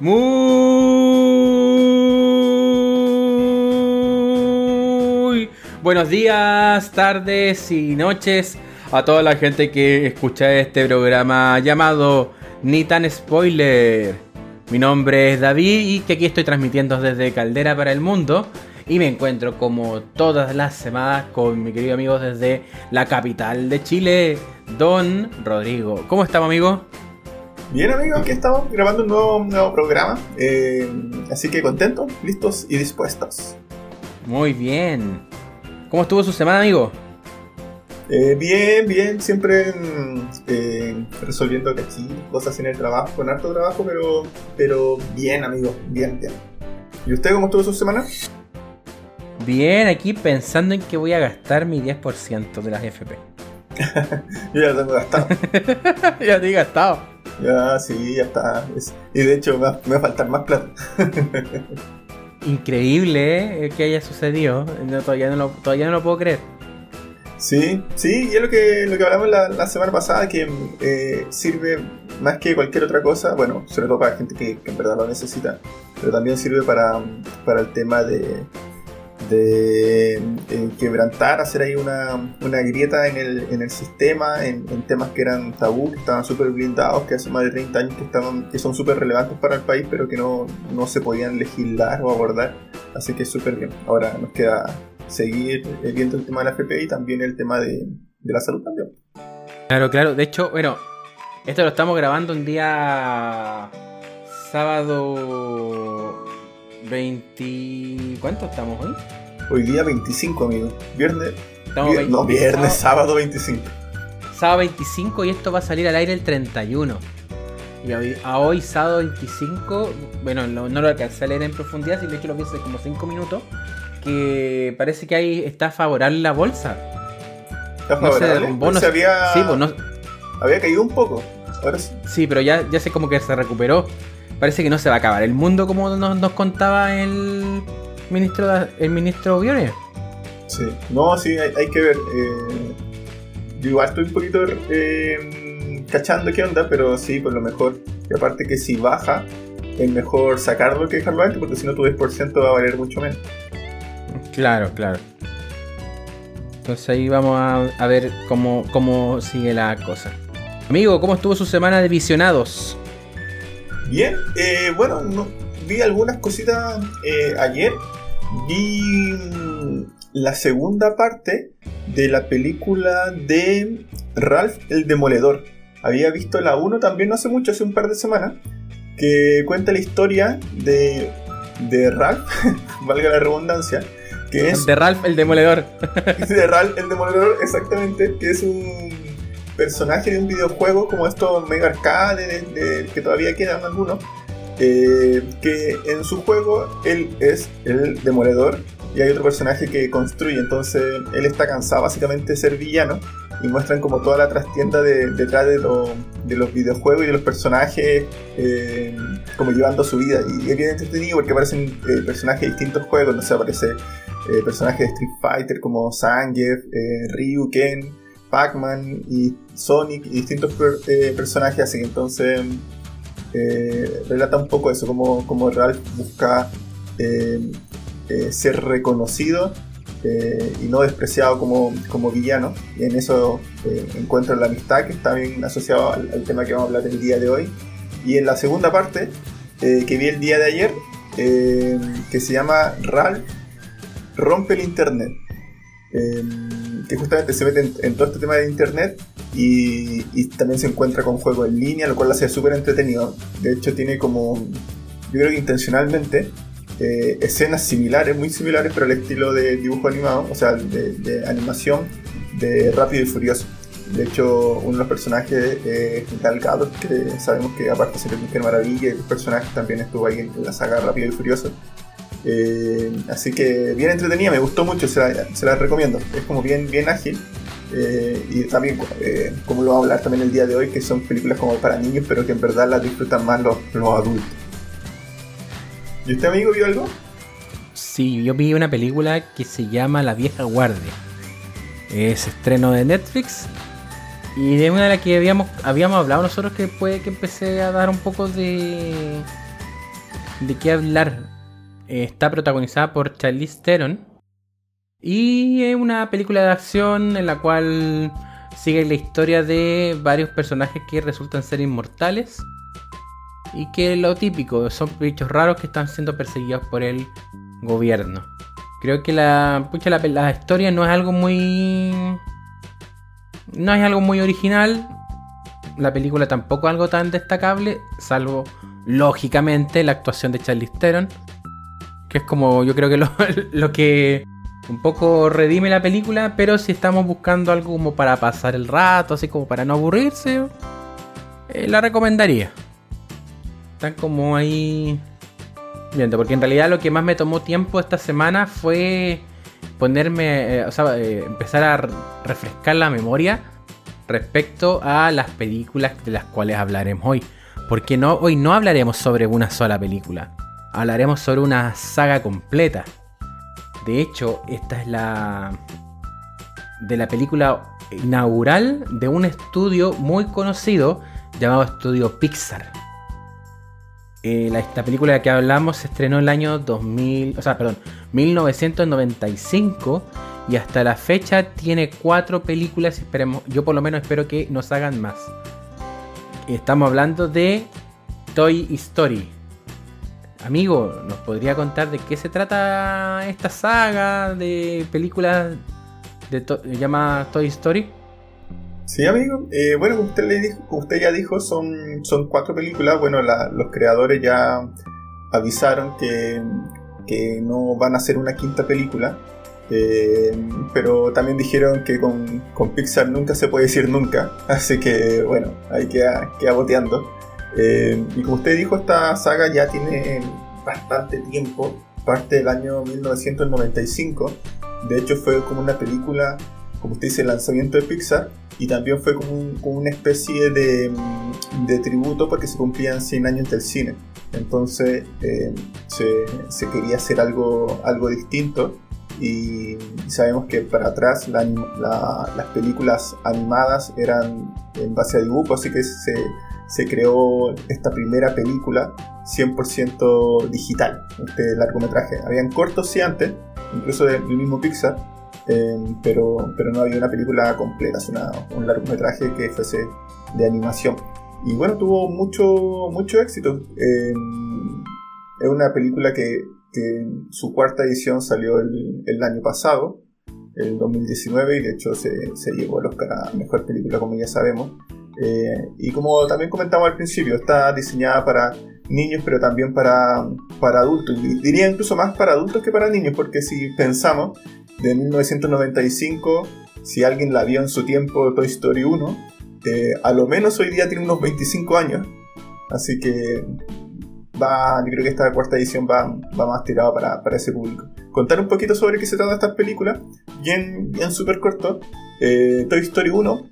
Muy buenos días, tardes y noches a toda la gente que escucha este programa llamado Ni tan spoiler. Mi nombre es David y que aquí estoy transmitiendo desde Caldera para el Mundo. Y me encuentro como todas las semanas con mi querido amigo desde la capital de Chile, Don Rodrigo. ¿Cómo estamos, amigo? Bien amigos, aquí estamos grabando un nuevo, nuevo programa, eh, así que contentos, listos y dispuestos. Muy bien. ¿Cómo estuvo su semana, amigo? Eh, bien, bien, siempre mm, eh, resolviendo aquí cosas en el trabajo, con harto trabajo, pero, pero bien, amigo, bien, bien. ¿Y usted cómo estuvo su semana? Bien, aquí pensando en que voy a gastar mi 10% de las FP. Yo ya tengo gastado. ya te he gastado. Ya, sí, ya está. y de hecho, me va, a faltar más plata. Increíble ¿eh? que haya sucedido. todavía, no lo, todavía no lo puedo creer. Sí, sí, y es lo que, lo que hablamos la, semana pasada, que eh, sirve más que cualquier otra cosa, bueno, sobre todo para gente que, que en verdad lo necesita, pero también sirve para, para el tema de, de eh, quebrantar, hacer ahí una, una grieta en el, en el sistema, en, temas que eran tabú, que estaban súper blindados, que hace más de 30 años que, estaban, que son súper relevantes para el país, pero que no, no se podían legislar o abordar. Así que súper bien. Ahora nos queda seguir viendo el tema de la FP y también el tema de, de la salud también. Claro, claro. De hecho, bueno, esto lo estamos grabando un día sábado 20... ¿Cuánto estamos hoy? Hoy día 25, amigo. Viernes. No, viernes, sábado, 25. Sábado 25 y esto va a salir al aire el 31. Y hoy, a hoy, sábado 25, bueno, no, lo alcancé a leer en profundidad, sino que lo vi hace como 5 minutos, que parece que ahí está favorable la bolsa. ¿Está favorable? No había... Sí, pues no... Había caído un poco. Ahora sí. sí, pero ya, ya sé como que se recuperó. Parece que no se va a acabar el mundo como nos, nos contaba el, ministro, el ministro Bione. Sí, no, sí, hay, que ver. Eh, yo igual estoy un poquito eh, cachando qué onda, pero sí, por lo mejor. Y aparte que si baja, es mejor sacarlo que dejarlo antes, porque si no tu 10% va a valer mucho menos. Claro, claro. Entonces ahí vamos a, ver cómo, cómo sigue la cosa. Amigo, ¿cómo estuvo su semana de visionados? Bien, eh, bueno, vi algunas cositas eh, ayer vi la segunda parte de la película de Ralph el Demoledor. Había visto la 1 también no hace mucho, hace un par de semanas, que cuenta la historia de, de Ralph, valga la redundancia, que es... De Ralph el Demoledor. de Ralph el Demoledor, exactamente, que es un personaje de un videojuego como estos mega arcade que todavía quedan algunos eh, que en su juego él es el demoledor y hay otro personaje que construye, entonces él está cansado básicamente de ser villano y muestran como toda la trastienda de, detrás de, los videojuegos y de los personajes eh, como llevando su vida. Y es bien entretenido porque aparecen eh, personajes de distintos juegos, no sé, aparece personajes de Street Fighter como Zangief, Ryu, Ken, Pac-Man y Sonic y distintos personajes así, entonces eh, relata un poco eso, como, como Ralph busca eh, eh, ser reconocido y no despreciado como, como villano. Y en eso encuentra la amistad, que está bien asociado al, tema que vamos a hablar el día de hoy. Y en la segunda parte, que vi el día de ayer, que se llama Ralph rompe el Internet. Que justamente se mete en, todo este tema de internet y, también se encuentra con juego en línea, lo cual hace súper entretenido. De hecho, tiene como, yo creo que intencionalmente, eh, escenas similares, muy similares, pero al estilo de dibujo animado, o sea, de, animación de Rápido y Furioso. De hecho, uno de los personajes es Gal Gadot, que sabemos que aparte se le Mujer Maravilla el personaje también estuvo ahí en la saga Rápido y Furioso. Eh, así que bien entretenida, me gustó mucho, se la, recomiendo. Es como bien, bien ágil eh, y también, eh, como lo vamos a hablar también el día de hoy, que son películas como para niños, pero que en verdad las disfrutan más los, adultos. ¿Y usted, amigo, vio algo? Sí, yo vi una película que se llama La vieja guardia. Es estreno de Netflix. Y de una de las que habíamos, habíamos hablado nosotros que puede que empecé a dar un poco de, de qué hablar. Está protagonizada por Charlize Theron. Y es una película de acción en la cual sigue la historia de varios personajes que resultan ser inmortales. Y que lo típico, son bichos raros que están siendo perseguidos por el gobierno. Creo que la, pucha, la, historia no es algo muy... No es algo muy original. La película tampoco es algo tan destacable, salvo lógicamente la actuación de Charlize Theron, que es como yo creo que lo, que un poco redime la película, pero si estamos buscando algo como para pasar el rato, así como para no aburrirse, eh, la recomendaría. Están como ahí viendo, porque en realidad lo que más me tomó tiempo esta semana fue ponerme, eh, o sea, eh, empezar a refrescar la memoria respecto a las películas de las cuales hablaremos hoy. Porque no, hoy no hablaremos sobre una sola película, hablaremos sobre una saga completa. De hecho, esta es la de la película inaugural de un estudio muy conocido llamado Estudio Pixar. Eh, esta película de la que hablamos se estrenó en el año 2000, o sea, perdón, 1995 y hasta la fecha tiene cuatro películas. Esperemos, yo por lo menos espero que nos hagan más. Estamos hablando de Toy Story. Amigo, ¿nos podría contar de qué se trata esta saga de películas de llamada Toy Story? Sí, amigo. Eh, bueno, como usted, ya dijo, son, cuatro películas. Bueno, los creadores ya avisaron que, que no van a hacer una quinta película. Eh, pero también dijeron que con, Pixar nunca se puede decir nunca, así que bueno, ahí queda, queda boteando. Eh, y como usted dijo, esta saga ya tiene bastante tiempo, parte del año 1995. De hecho, fue como una película, como usted dice, el lanzamiento de Pixar, y también fue como, una especie de, de, tributo porque se cumplían 100 años del cine. Entonces eh, se, se, quería hacer algo, algo distinto y sabemos que para atrás las películas animadas eran en base a dibujo, así que se, se creó esta primera película 100% digital, este largometraje. Habían cortos sí antes, incluso del mismo Pixar, em, pero, pero no había una película completa, sino un largometraje que fuese de animación. Y bueno, tuvo mucho, mucho éxito. Em, es una película que que su cuarta edición salió el, el año pasado, el 2019, y de hecho se, se llevó el Oscar Mejor Película, como ya sabemos. Eh, y como también comentamos al principio, está diseñada para niños, pero también para, para adultos. Y diría incluso más para adultos que para niños, porque si pensamos, de 1995, si alguien la vio en su tiempo, Toy Story 1, eh, a lo menos hoy día tiene unos 25 años. Así que va, yo creo que esta cuarta edición va, va más tirada para, para, ese público. Contar un poquito sobre qué se trata estas películas, bien, bien súper corto. Eh, Toy Story 1,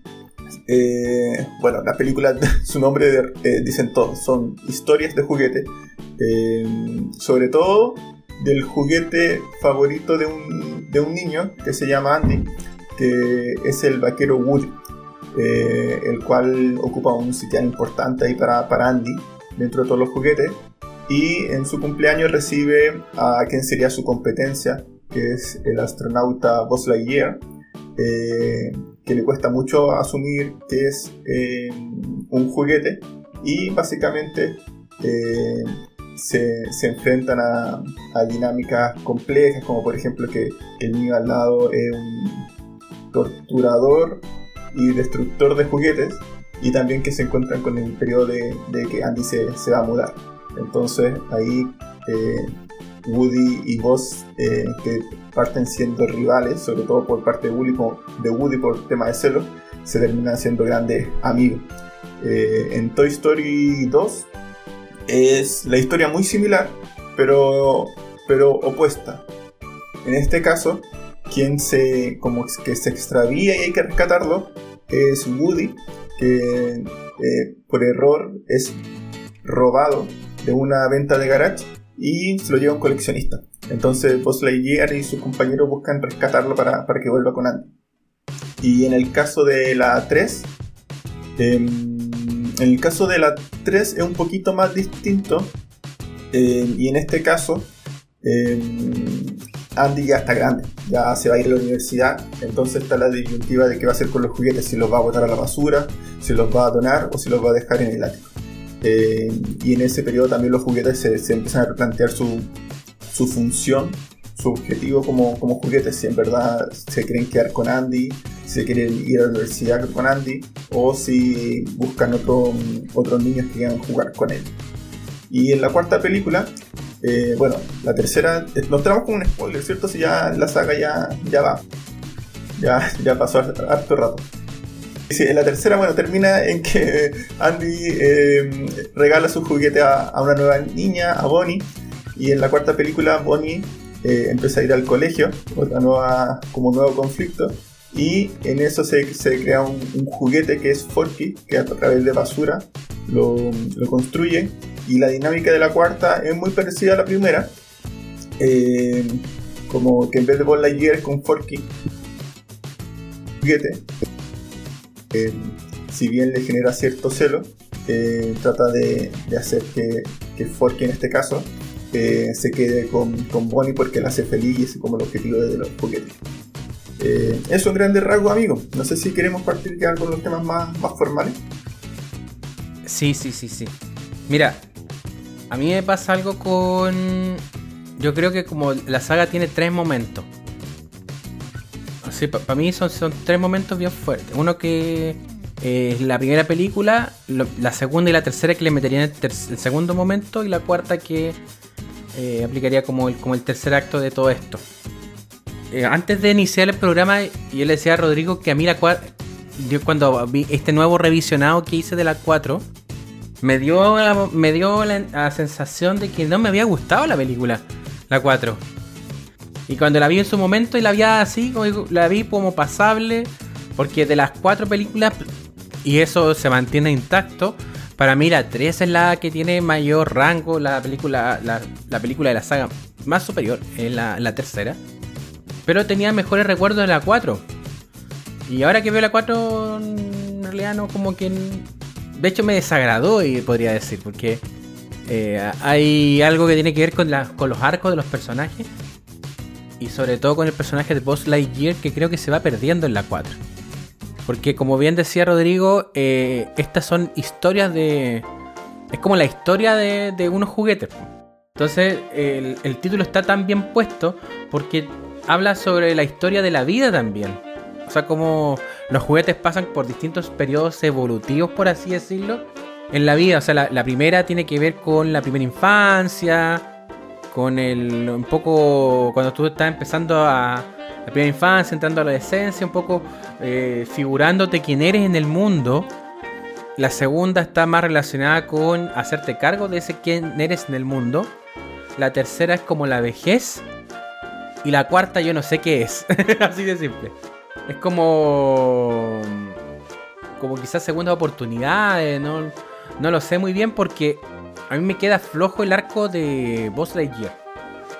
eh, bueno, las películas, su nombre eh, dicen todo, son historias de juguete. sobre todo del juguete favorito de un, de un, niño que se llama Andy, que es el vaquero Woody, el cual ocupa un sitio importante ahí para, para Andy dentro de todos los juguetes y en su cumpleaños recibe a quien sería su competencia, que es el astronauta Buzz Lightyear, eh, que le cuesta mucho asumir que es eh, un juguete y básicamente eh, se, se, enfrentan a, dinámicas complejas, como por ejemplo que el niño al lado es un torturador y destructor de juguetes y también que se encuentran con el periodo de, de que Andy se, se va a mudar. Entonces ahí eh, Woody y Buzz, eh, que parten siendo rivales, sobre todo por parte de Woody, por tema de celos, se terminan siendo grandes amigos. Eh, en Toy Story 2 es la historia muy similar, pero, pero opuesta. En este caso, quien se, como que se extravía y hay que rescatarlo es Woody, que por error es robado de una venta de garage y se lo lleva un coleccionista. Entonces Buzz Lightyear y sus compañeros buscan rescatarlo para, que vuelva con Andy. Y en el caso de la 3, em, en el caso de la 3 es un poquito más distinto Eh, y en este caso, eh, Andy ya está grande, ya se va a ir a la universidad, entonces está la disyuntiva de qué va a hacer con los juguetes, si los va a botar a la basura, si los va a donar o si los va a dejar en el ático. Eh, y en ese periodo también los juguetes se, empiezan a replantear su, su función, su objetivo como, como juguetes, si en verdad se quieren quedar con Andy, si se quieren ir a la universidad con Andy, o si buscan otro, otros niños que quieran jugar con él. Y en la cuarta película, eh, bueno, la tercera, eh, nos tenemos como un spoiler, ¿cierto? Si ya la saga ya, ya va. Ya, ya pasó harto rato. Sí, en la tercera, bueno, termina en que Andy eh, regala su juguete a, a, una nueva niña, a Bonnie. Y en la cuarta película, Bonnie eh, empieza a ir al colegio, otra nueva, como nuevo conflicto. Y en eso se, se crea un, juguete que es Forky, que a través de basura lo, lo construye y la dinámica de la cuarta es muy parecida a la primera. Eh, como que en vez de Ball Lightyear con Forky, juguete, eh, si bien le genera cierto celo, eh, trata de, hacer que, que, Forky en este caso eh, se quede con, con, Bonnie porque la hace feliz y es como el objetivo de los juguetes. Eh, eso en grandes rasgos, amigos. No sé si queremos partir ya con los temas más, más formales. Sí, sí, sí, sí. Mira, a mí me pasa algo con. Yo creo que como la saga tiene tres momentos. Así, para mí son, son tres momentos bien fuertes. Uno que es la primera película, la segunda y la tercera que le meterían el, el segundo momento y la cuarta que eh, aplicaría como el, como el tercer acto de todo esto. Eh, antes de iniciar el programa, yo le decía a Rodrigo que a mí la cuarta, yo cuando vi este nuevo revisionado que hice de la 4, me dio, me dio la, la, sensación de que no me había gustado la película, la 4. Y cuando la vi en su momento y la vi así, la vi como pasable, porque de las cuatro películas, y eso se mantiene intacto, para mí la 3 es la que tiene mayor rango, la película, la, la película de la saga más superior, es la, tercera. Pero tenía mejores recuerdos de la 4. Y ahora que veo la 4, en realidad no como que de hecho me desagradó, y podría decir, porque eh, hay algo que tiene que ver con, con los arcos de los personajes. Y sobre todo con el personaje de Boss Lightyear que creo que se va perdiendo en la 4. Porque como bien decía Rodrigo, eh, estas son historias de... Es como la historia de, de unos juguetes. Entonces el, el, título está tan bien puesto porque habla sobre la historia de la vida también. O sea, como los juguetes pasan por distintos periodos evolutivos, por así decirlo, en la vida. O sea, la primera tiene que ver con la primera infancia, con el. un poco. cuando tú estás empezando a. la primera infancia, entrando a la adolescencia, un poco eh, figurándote quién eres en el mundo. La segunda está más relacionada con hacerte cargo de ese quién eres en el mundo. La tercera es como la vejez. Y la cuarta yo no sé qué es. Así de simple. Es como. Como quizás segunda oportunidad. No, no lo sé muy bien porque a mí me queda flojo el arco de Boss Lightyear.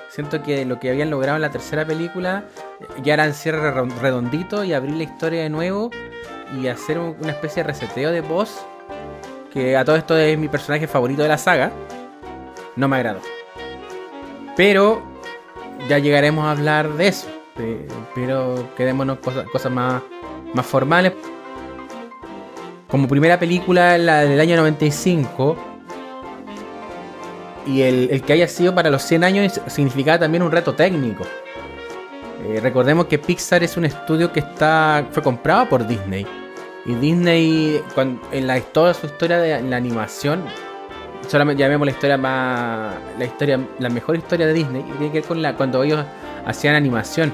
Siento que lo que habían logrado en la tercera película ya era en cierre redondito y abrir la historia de nuevo y hacer una especie de reseteo de Boss. Que a todo esto es mi personaje favorito de la saga. No me agradó. Pero ya llegaremos a hablar de eso. Pero quedémonos cosas, cosas más, más formales. Como primera película, la del año 95. Y el, el que haya sido para los 100 años significaba también un reto técnico. Eh, recordemos que Pixar es un estudio que está fue comprado por Disney. Y Disney, cuando, en la, toda su historia de la animación, solamente llamemos la historia más. La historia, la mejor historia de Disney, tiene que ver con la, cuando ellos hacían animación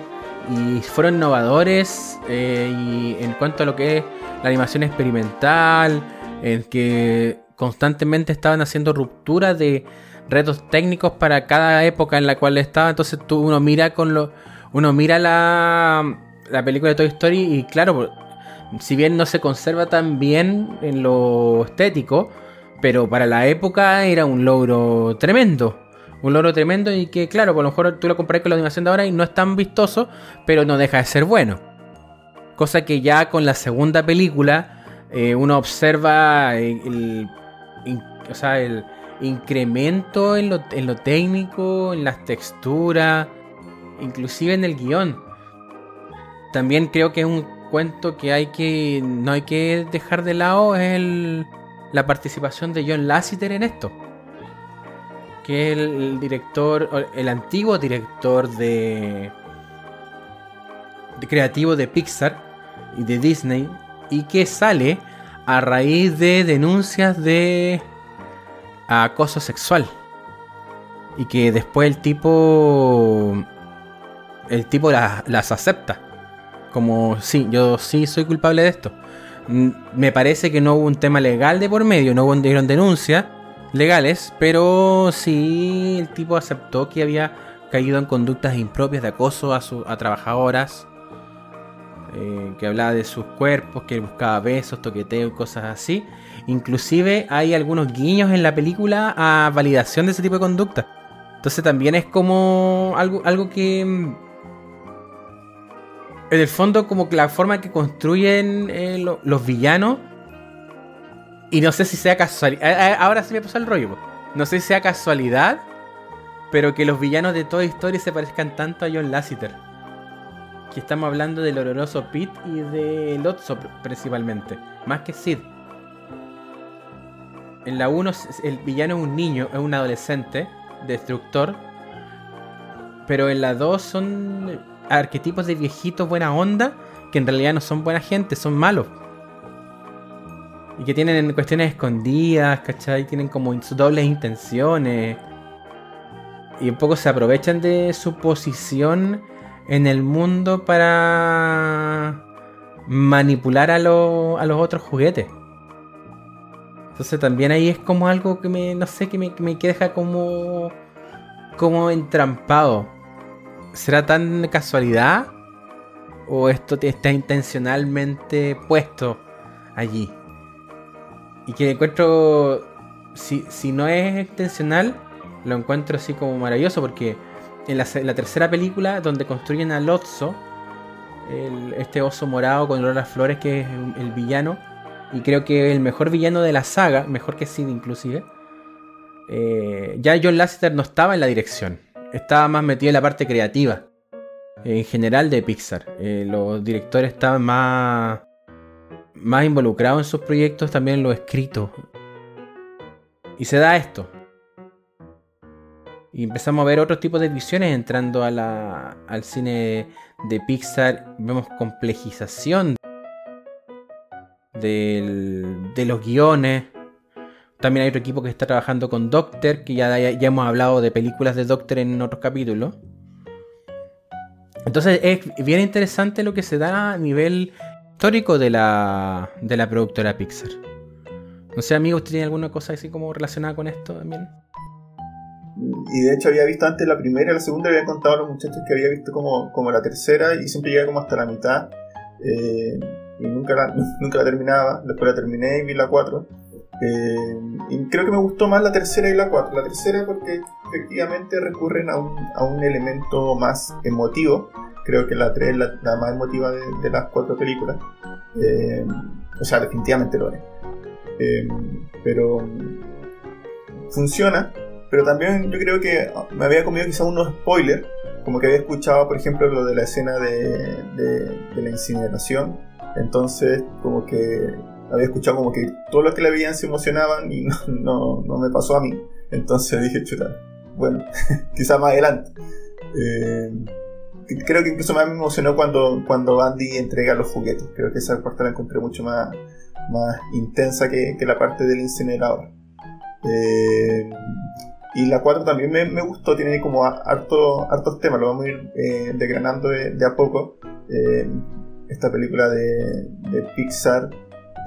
y fueron innovadores eh, y en cuanto a lo que es la animación experimental, en que constantemente estaban haciendo rupturas de retos técnicos para cada época en la cual estaba. Entonces tú uno mira con lo, uno mira la, la película de Toy Story y claro, si bien no se conserva tan bien en lo estético, pero para la época era un logro tremendo un logro tremendo y que, claro, por lo mejor tú lo comparas con la animación de ahora y no es tan vistoso, pero no deja de ser bueno. Cosa que ya con la segunda película eh, uno observa el, el, o sea, el, incremento en lo, en lo técnico, en las texturas, inclusive en el guion. También creo que es un cuento que hay que no hay que dejar de lado es la participación de John Lasseter en esto. Que es el, director, el antiguo director de creativo de Pixar y de Disney y que sale a raíz de denuncias de acoso sexual. Y que después el tipo. El tipo las, acepta. Como, sí, yo sí soy culpable de esto. Me parece que no hubo un tema legal de por medio, no hubo denuncias legales, pero sí el tipo aceptó que había caído en conductas impropias de acoso a, su, a trabajadoras eh, que hablaba de sus cuerpos, que buscaba besos, toqueteo cosas así. Inclusive hay algunos guiños en la película a validación de ese tipo de conducta. Entonces también es como algo, algo que... En el fondo como que la forma que construyen eh, los villanos... Y no sé si sea casualidad... Ahora sí me pasó el rollo. No sé si sea casualidad, pero que los villanos de toda historia se parezcan tanto a John Lasseter que estamos hablando del oloroso Pete y de Lotso principalmente, más que Sid. En la 1 el villano es un niño, es un adolescente, destructor. Pero en la 2 son arquetipos de viejitos buena onda que en realidad no son buena gente, son malos. Y que tienen cuestiones escondidas, ¿cachai? Tienen como sus dobles intenciones. Y un poco se aprovechan de su posición en el mundo para manipular a, a los otros juguetes. Entonces también ahí es como algo que me, no sé, que me, que deja como, como entrampado. ¿Será tan casualidad? ¿O esto está intencionalmente puesto allí? Y que encuentro, si, si no es intencional, lo encuentro así como maravilloso porque en la, tercera película, donde construyen a Lotso, este oso morado con olor a flores que es el villano, y creo que el mejor villano de la saga, mejor que Sid inclusive, eh, ya John Lasseter no estaba en la dirección, estaba más metido en la parte creativa, en general de Pixar. Eh, los directores estaban más, más involucrados en sus proyectos, también en lo escrito. Y se da esto. Y empezamos a ver otros tipos de visiones entrando a la, al cine de Pixar. Vemos complejización de los guiones. También hay otro equipo que está trabajando con Doctor, que ya, ya, hemos hablado de películas de Doctor en otros capítulos. Entonces es bien interesante lo que se da a nivel histórico de la, de la productora Pixar. No sé, amigo, ¿usted tiene alguna cosa así como relacionada con esto también? Y de hecho había visto antes la primera y la segunda, había contado a los muchachos que había visto como, como la tercera y siempre llegaba como hasta la mitad. Eh, y nunca la, nunca la terminaba. Después la terminé y vi la cuatro. Eh, y creo que me gustó más la tercera y la cuatro. La tercera porque efectivamente recurren a un, a un elemento más emotivo. Creo que la 3 es la, más emotiva de, las cuatro películas. Eh, o sea, definitivamente lo es. pero funciona pero también yo creo que me había comido quizá unos spoilers, como que había escuchado, por ejemplo, lo de la escena de, de, la incineración. Entonces, como que había escuchado como que todos los que la veían se emocionaban y no, no, me pasó a mí. Entonces dije, chuta, bueno, quizá más adelante. Eh, creo que incluso más me emocionó cuando, cuando Andy entrega los juguetes. Creo que esa parte la encontré mucho más, más intensa que, que la parte del incinerador. Eh, y la 4 también me, me, gustó, tiene como harto, hartos temas, lo vamos a ir eh, desgranando de, a poco. Eh, esta película de, Pixar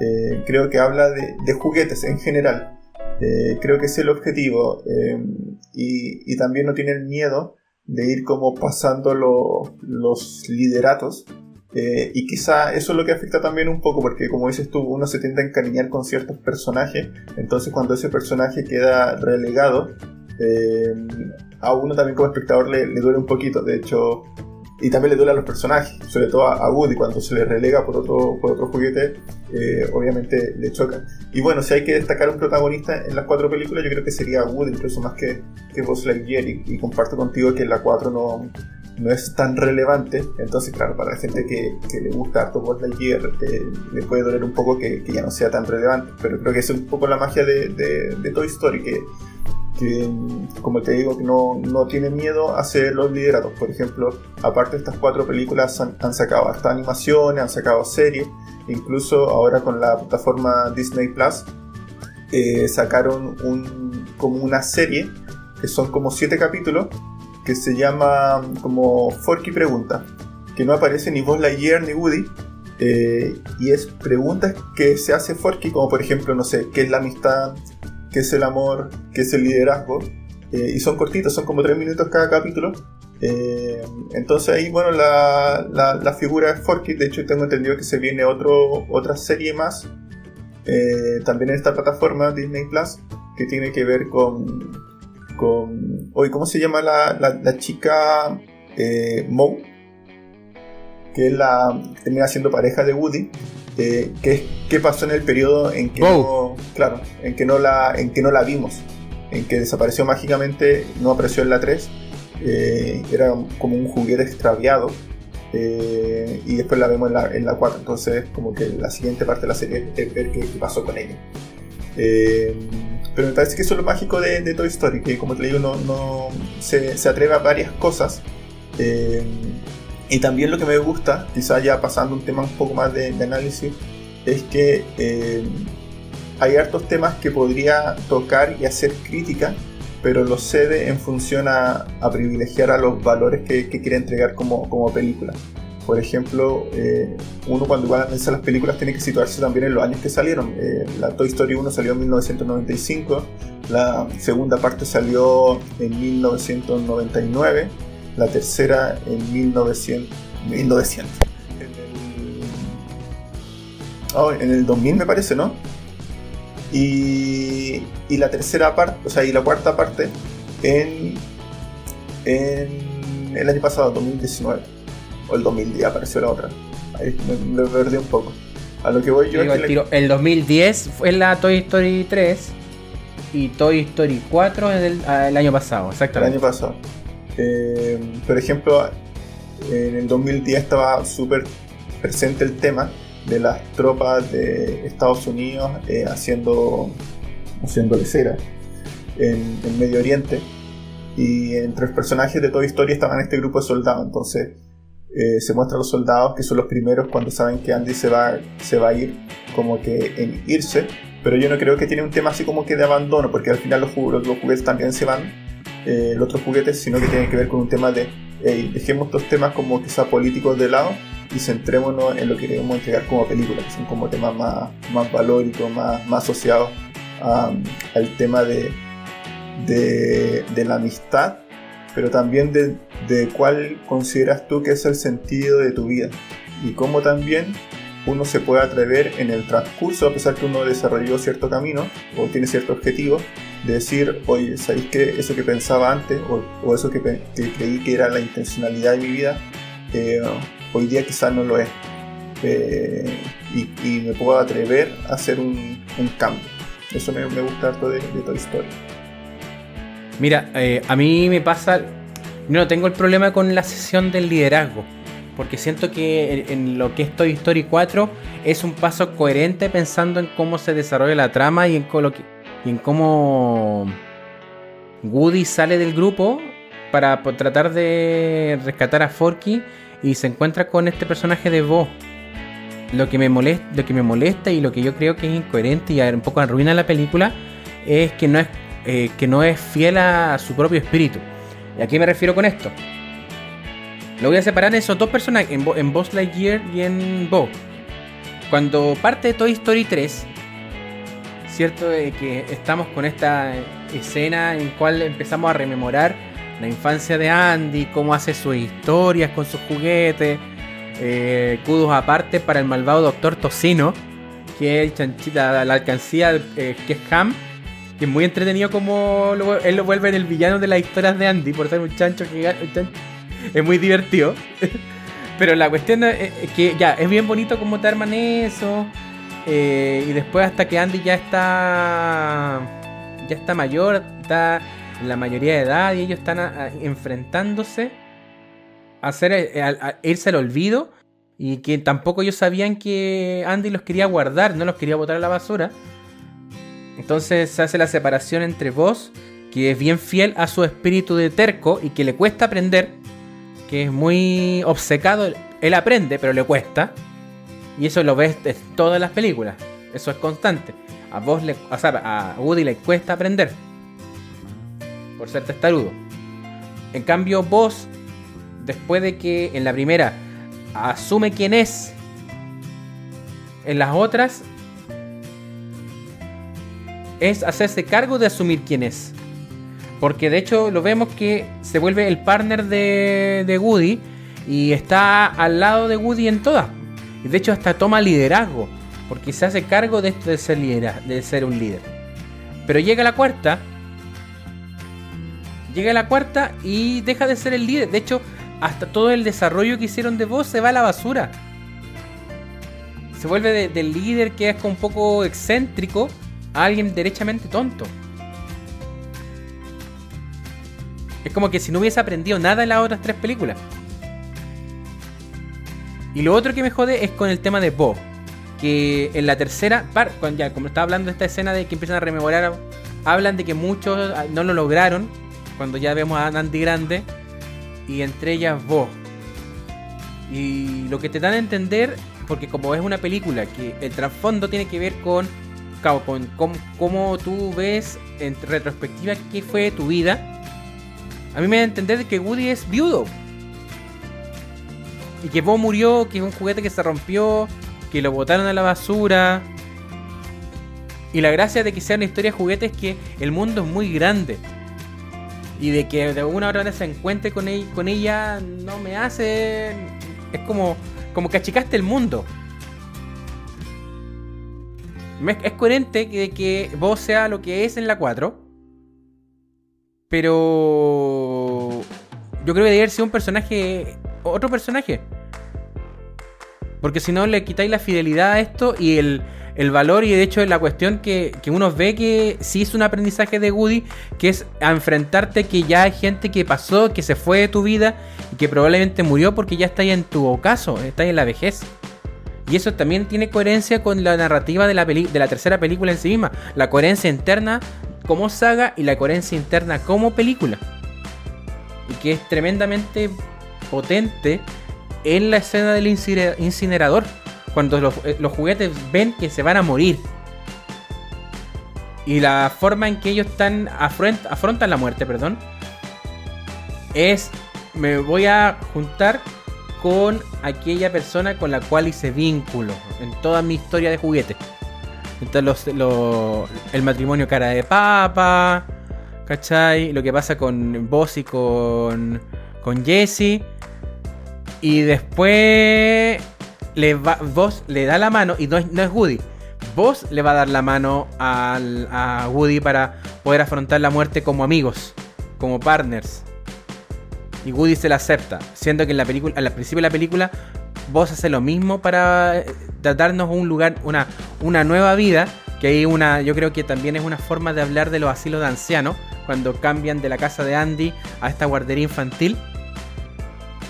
eh, creo que habla de, juguetes en general. creo que es el objetivo. Y, y, también no tiene el miedo de ir como pasando los lideratos. y quizá eso es lo que afecta también un poco, porque como dices tú, uno se tiende a encariñar con ciertos personajes, entonces cuando ese personaje queda relegado, eh, a uno también como espectador le, duele un poquito. De hecho, y también le duele a los personajes, sobre todo a, Woody cuando se le relega por otro, por otro juguete, eh, obviamente le choca. Y bueno, si hay que destacar un protagonista en las cuatro películas, yo creo que sería Woody, incluso más que, que Buzz Lightyear, y, y comparto contigo que en la 4 no, no es tan relevante. Entonces, claro, para la gente que, le gusta harto Buzz Lightyear, eh, le puede doler un poco que, ya no sea tan relevante. Pero creo que es un poco la magia de, de, Toy Story, que, que, como te digo, que no, no, tiene miedo a hacer los liderados. Por ejemplo, aparte de estas cuatro películas, han, sacado hasta animaciones, han sacado series. Incluso ahora con la plataforma Disney Plus, eh, sacaron un, como una serie que son como siete capítulos que se llama como Forky Pregunta, que no aparece ni Buzz Lightyear ni Woody, eh, y es preguntas que se hace Forky, como por ejemplo, no sé, ¿qué es la amistad? ¿Qué es el amor? ¿Qué es el liderazgo? Eh, y son cortitos, son como tres minutos cada capítulo. Eh, entonces ahí, bueno, la, la, figura es Forky, de hecho tengo entendido que se viene otra serie más, también en esta plataforma Disney Plus, que tiene que ver con, con. Hoy, ¿cómo se llama la, la, chica eh, Mo? Que es la. termina siendo pareja de Woody. Eh, ¿qué, pasó en el periodo en que no. Claro, en que no la. en que no la vimos. En que desapareció mágicamente, no apareció en la 3. Eh, era como un juguete extraviado. Eh, y después la vemos en la, en la 4. Entonces, como que la siguiente parte de la serie es ver qué, pasó con ella. Pero me parece que eso es lo mágico de, Toy Story, que como te digo, no, no se, atreve a varias cosas. Eh, y también lo que me gusta, quizá ya pasando un tema un poco más de, análisis, es que eh, hay hartos temas que podría tocar y hacer crítica, pero lo cede en función a, privilegiar a los valores que, quiere entregar como, como película. Por ejemplo, eh, uno cuando igual analiza las películas tiene que situarse también en los años que salieron. Eh, la Toy Story 1 salió en 1995, la segunda parte salió en 1999, la tercera en 1900. 1900. En el, 2000 me parece, ¿no? Y, y, la tercera parte, o sea, y la cuarta parte en, en el año pasado, 2019 o el 2010 apareció la otra. Ahí me, perdí un poco. A lo que voy yo El 2010 fue la Toy Story 3 y Toy Story 4 es el, el año pasado, exactamente. El año pasado. Eh, por ejemplo, en el 2010 estaba súper presente el tema de las tropas de Estados Unidos eh, haciendo, haciendo en, en Medio Oriente. Y entre los personajes de Toy Story estaban este grupo de soldados. Entonces, eh, se muestran los soldados que son los primeros cuando saben que Andy se va, se va a ir, como que en irse. Pero yo no creo que tiene un tema así como que de abandono, porque al final los, los, juguetes también se van, eh, los otros juguetes, sino que tiene que ver con un tema de, dejemos estos temas como quizá políticos de lado y centrémonos en lo que queremos entregar como película, que son como temas más, más valóricos, más, más asociados al tema de, de, de la amistad pero también de, de cuál consideras tú que es el sentido de tu vida y cómo también uno se puede atrever en el transcurso, a pesar que uno desarrolló cierto camino o tiene cierto objetivo, decir, oye, ¿sabéis que eso que pensaba antes o, eso que, creí que era la intencionalidad de mi vida, eh, hoy día quizás no lo es? Eh, y, me puedo atrever a hacer un, cambio. Eso me, gusta harto de, de Toy Story. Mira, eh, a mí me pasa. No tengo el problema con la sesión del liderazgo. Porque siento que en lo que es Toy Story 4 es un paso coherente pensando en cómo se desarrolla la trama y en, y en cómo Woody sale del grupo para tratar de rescatar a Forky y se encuentra con este personaje de Bo. Lo que me molesta, lo que me molesta y lo que yo creo que es incoherente y un poco arruina la película es que no es eh, que no es fiel a su propio espíritu. ¿Y a qué me refiero con esto? Lo voy a separar esos dos personajes, en, en Buzz Lightyear y en Bo. Cuando parte de Toy Story 3, cierto de que estamos con esta escena en cual empezamos a rememorar la infancia de Andy, cómo hace sus historias con sus juguetes, eh, cudos aparte para el malvado Doctor Tocino, que es chanchita, la alcancía eh, que es Ham, que es muy entretenido como él lo vuelve en el villano de las historias de Andy por ser un chancho gigante, es muy divertido. Pero la cuestión es que ya, es bien bonito como te arman eso. Eh, y después hasta que Andy ya está. Ya está mayor, está en la mayoría de edad y ellos están enfrentándose a, hacer, eh, a, irse al olvido. Y que tampoco ellos sabían que Andy los quería guardar, no los quería botar a la basura. Entonces se hace la separación entre vos, que es bien fiel a su espíritu de terco y que le cuesta aprender, que es muy obcecado. Él aprende, pero le cuesta. Y eso lo ves en todas las películas. Eso es constante. A vos le, o a Woody le cuesta aprender. Por ser testarudo. En cambio, vos, después de que en la primera asume quién es, en las otras es hacerse cargo de asumir quién es. Porque de hecho lo vemos que se vuelve el partner de, de Woody y está al lado de Woody en todas. Y de hecho hasta toma liderazgo, porque se hace cargo de ser, de ser un líder. Pero llega la cuarta, llega la cuarta y deja de ser el líder. De hecho, hasta todo el desarrollo que hicieron de voz se va a la basura. Se vuelve del líder que es un poco excéntrico a alguien derechamente tonto. Es como que si no hubiese aprendido nada en las otras tres películas. Y lo otro que me jode es con el tema de Bo. Que en la tercera, ya, como estaba hablando de esta escena de que empiezan a rememorar, hablan de que muchos ah, no lo lograron. Cuando ya vemos a Andy grande. Y entre ellas Bo. Y lo que te dan a entender, porque como es una película que el trasfondo tiene que ver con, con cómo, tú ves en retrospectiva qué fue tu vida. A mí me da a entender que Woody es viudo. Y que Bo murió, que es un juguete que se rompió, que lo botaron a la basura. Y la gracia de que sea una historia de juguete es que el mundo es muy grande. Y de que de alguna hora se encuentre con, con ella no me hace... Es como, como que achicaste el mundo. Es coherente de que vos sea lo que es en la 4. Pero... Yo creo que debería ser un personaje... Otro personaje. Porque si no le quitáis la fidelidad a esto y el, valor y de hecho la cuestión que, que, uno ve que sí es un aprendizaje de Woody, que es enfrentarte que ya hay gente que pasó, que se fue de tu vida y que probablemente murió porque ya está ahí en tu ocaso, está ahí en la vejez. Y eso también tiene coherencia con la narrativa de la, de la tercera película en sí misma. La coherencia interna como saga y la coherencia interna como película. Y que es tremendamente potente en la escena del incinerador, cuando eh, los, juguetes ven que se van a morir. Y la forma en que ellos están afrontan la muerte, perdón, es me voy a juntar con aquella persona con la cual hice vínculo en toda mi historia de juguetes. Entonces el matrimonio cara de papa, ¿cachai? Lo que pasa con Boss y con, con Jesse y después le va, vos le da la mano, y no es, no es Woody. Vos le va a dar la mano a Woody para poder afrontar la muerte como amigos, como partners. Y Woody se la acepta, siendo que en la película, al principio de la película, vos hace lo mismo para eh, darnos un lugar, una, una nueva vida. Que hay una, yo creo que también es una forma de hablar de los asilos de ancianos, cuando cambian de la casa de Andy a esta guardería infantil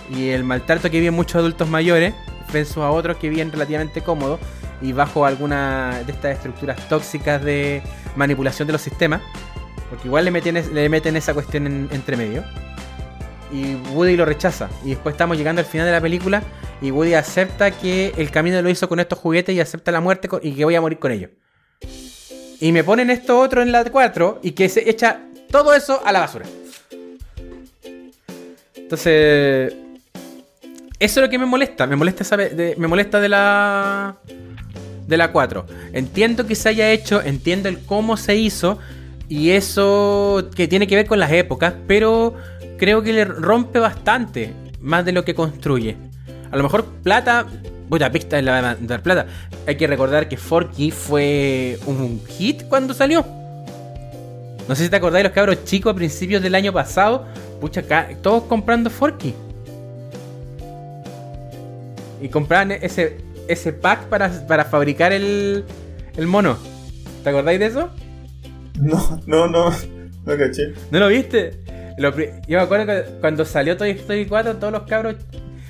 y el maltrato que viven muchos adultos mayores versus a otros que viven relativamente cómodos y bajo alguna de estas estructuras tóxicas de manipulación de los sistemas. Porque igual le meten, esa cuestión entre medio. Y Woody lo rechaza. Y después estamos llegando al final de la película y Woody acepta que el camino lo hizo con estos juguetes y acepta la muerte y que voy a morir con ellos. Y me ponen esto otro en la 4 y que se echa todo eso a la basura. Entonces, eso es lo que me molesta. Me molesta, de, me molesta de la. De la 4. Entiendo que se haya hecho, entiendo el cómo se hizo. Y eso que tiene que ver con las épocas. Pero creo que le rompe bastante. Más de lo que construye. A lo mejor plata. Puta, pista le va a dar plata. Hay que recordar que Forky fue un hit cuando salió. No sé si te acordáis los cabros chicos a principios del año pasado. Pucha, todos comprando Forky. Y compraban ese, ese pack para, para fabricar el, el mono. ¿Te acordáis de eso? No, no, no. No caché. ¿No lo viste? Lo yo me acuerdo que cuando salió Toy Story 4, todos los cabros.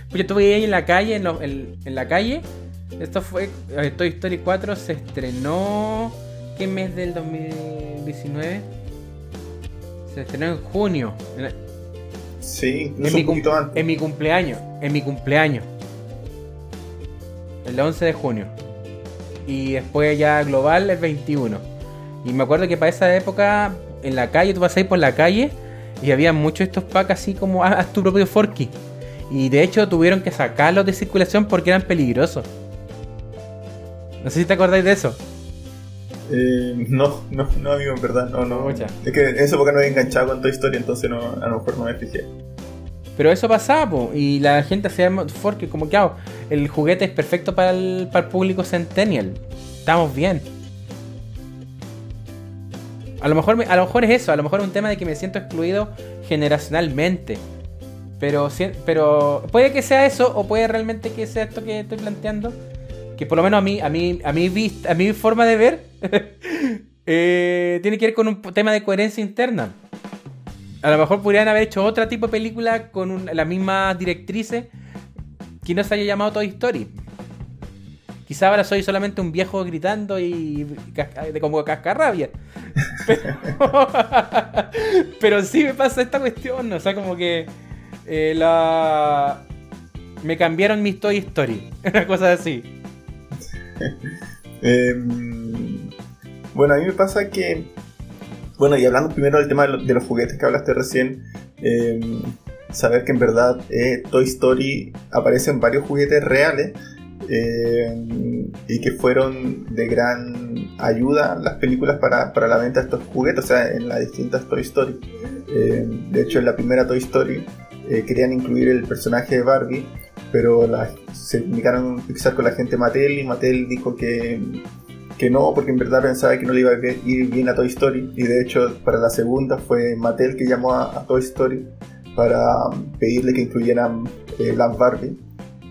Pues yo estuve ahí en la calle, en, en, la calle. Esto fue. Eh, Toy Story 4 se estrenó. ¿Qué mes del 2019? Se estrenó en junio. Sí, en mi, en mi cumpleaños. En mi cumpleaños. El 11 de junio. Y después ya global el 21. Y me acuerdo que para esa época, en la calle, tú vas a ir por la calle y había muchos estos packs así como haz tu propio Forky. Y de hecho tuvieron que sacarlos de circulación porque eran peligrosos. No sé si te acordáis de eso. Eh, no, no, no, amigo, en verdad, no, no. Es que en esa época no había enganchado con toda historia, entonces no, a lo mejor no me fijé. Pero eso pasaba, y la gente hacía Forky como que. El juguete es perfecto para el, para el público centennial. Estamos bien. A lo, mejor, a lo mejor es eso, a lo mejor es un tema de que me siento excluido generacionalmente. Pero, pero puede que sea eso o puede realmente que sea esto que estoy planteando. Que por lo menos a mí, a mí, a mí, a mi forma de ver, eh, tiene que ver con un tema de coherencia interna. A lo mejor podrían haber hecho otro tipo de película con la misma directrices que no se haya llamado Toy Story. Quizá ahora soy solamente un viejo gritando y de como cascarrabia. Pero, pero sí me pasa esta cuestión, o sea, como que eh, la me cambiaron mi Toy Story, una cosa así. Em, bueno, a mí me pasa que, bueno, y hablando primero del tema de, los juguetes que hablaste recién, em, saber que en verdad eh, Toy Story aparece en varios juguetes reales eh, y que fueron de gran ayuda las películas para, para, la venta de estos juguetes, o sea, en las distintas Toy Story. Eh, de hecho, en la primera Toy Story eh, querían incluir el personaje de Barbie, pero se comunicaron Pixar con la gente Mattel y Mattel dijo que, que no, porque en verdad pensaba que no le iba a ir bien a Toy Story. Y de hecho, para la segunda fue Mattel que llamó a, Toy Story para pedirle que incluyeran las Barbie.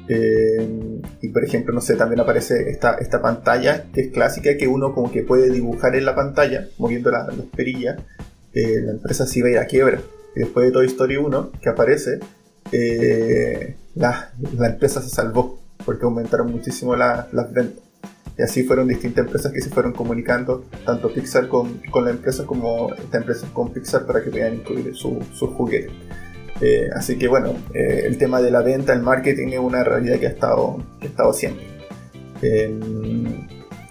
Eh, y por ejemplo, no sé, también aparece esta, esta pantalla que es clásica que uno como que puede dibujar en la pantalla moviendo las perillas. Eh, la empresa se iba a ir a quiebra. Y después de Toy Story 1 que aparece, eh, la, la, empresa se salvó porque aumentaron muchísimo las ventas. Y así fueron distintas empresas que se fueron comunicando, tanto Pixar con, con la empresa como esta empresa con Pixar para que puedan incluir sus su juguetes. Eh, así que bueno, eh, el tema de la venta, el marketing es una realidad que ha estado, ha estado siempre.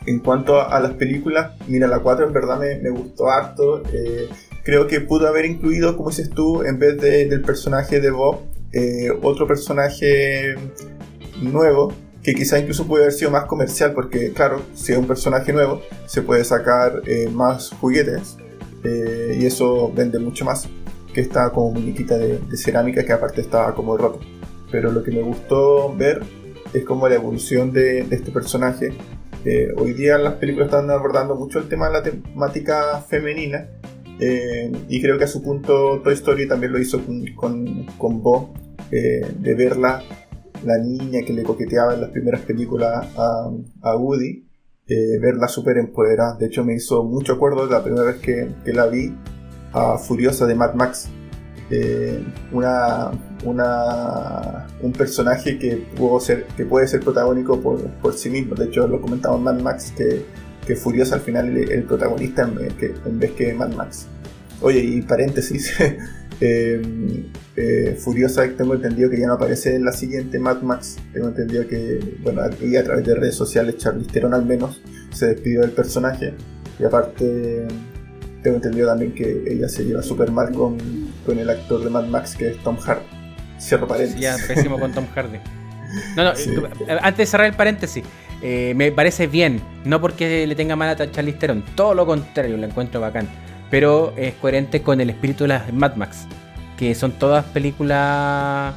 en cuanto a, las películas, mira, la 4 en verdad me, gustó harto. Eh, creo que pudo haber incluido, como dices tú, en vez del personaje de Bob, otro personaje nuevo, que quizá incluso puede haber sido más comercial, porque claro, si es un personaje nuevo, se puede sacar más juguetes y eso vende mucho más que estaba como muñequita de, cerámica que aparte estaba como roto. Pero lo que me gustó ver es como la evolución de, este personaje. Eh, hoy día las películas están abordando mucho el tema de la temática femenina eh, y creo que a su punto Toy Story también lo hizo con, con, con Bo, eh, de verla, la niña que le coqueteaba en las primeras películas a, a Woody, verla súper empoderada. De hecho me hizo mucho acuerdo la primera vez que, la vi Furiosa de Mad Max. Eh, una, una, un personaje que, pudo ser, que puede ser protagónico por, por sí mismo. De hecho, lo comentaba en Mad Max que, que Furiosa al final es el protagonista en vez, que, en vez que Mad Max. Oye, y paréntesis, eh, eh, Furiosa tengo entendido que ya no aparece en la siguiente Mad Max. Tengo entendido que, bueno, aquí a través de redes sociales, Charlize Theron al menos se despidió del personaje. Y aparte tengo entendido también que ella se lleva súper mal con, con, el actor de Mad Max que es Tom Hardy. Cierro paréntesis. Ya, pésimo con Tom Hardy. No, no, eh, antes de cerrar el paréntesis, eh, me parece bien, no porque le tenga mal a Charlize Theron, todo lo contrario, lo encuentro bacán, pero es coherente con el espíritu de las Mad Max, que son todas películas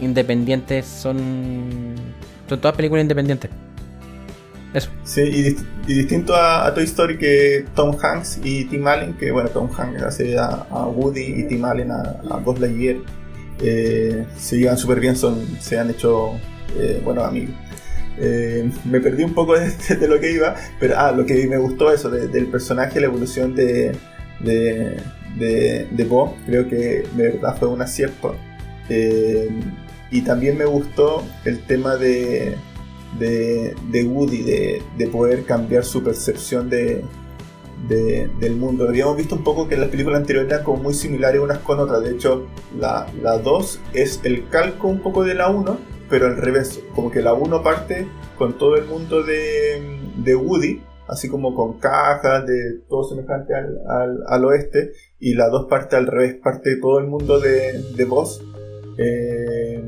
independientes, son, son todas películas independientes. Sí, y, distinto a, Toy Story que Tom Hanks y Tim Allen, que bueno, Tom Hanks hace a, Woody y Tim Allen a, a Buzz Lightyear, eh, se llevan súper bien, son, se han hecho eh, buenos amigos. Eh, me perdí un poco de, lo que iba, pero ah, lo que me gustó eso, del personaje, la evolución de, de, de, de Bo, creo que de verdad fue un acierto. Eh, y también me gustó el tema de, de, de Woody, de, de, poder cambiar su percepción de, del mundo. Habíamos visto un poco que las películas anteriores eran como muy similares unas con otras. De hecho, la, la 2 es el calco un poco de la 1, pero al revés. Como que la 1 parte con todo el mundo de, de Woody, así como con cajas, de todo semejante al, al, al, oeste, y la 2 parte al revés, parte todo el mundo de, de. Eh,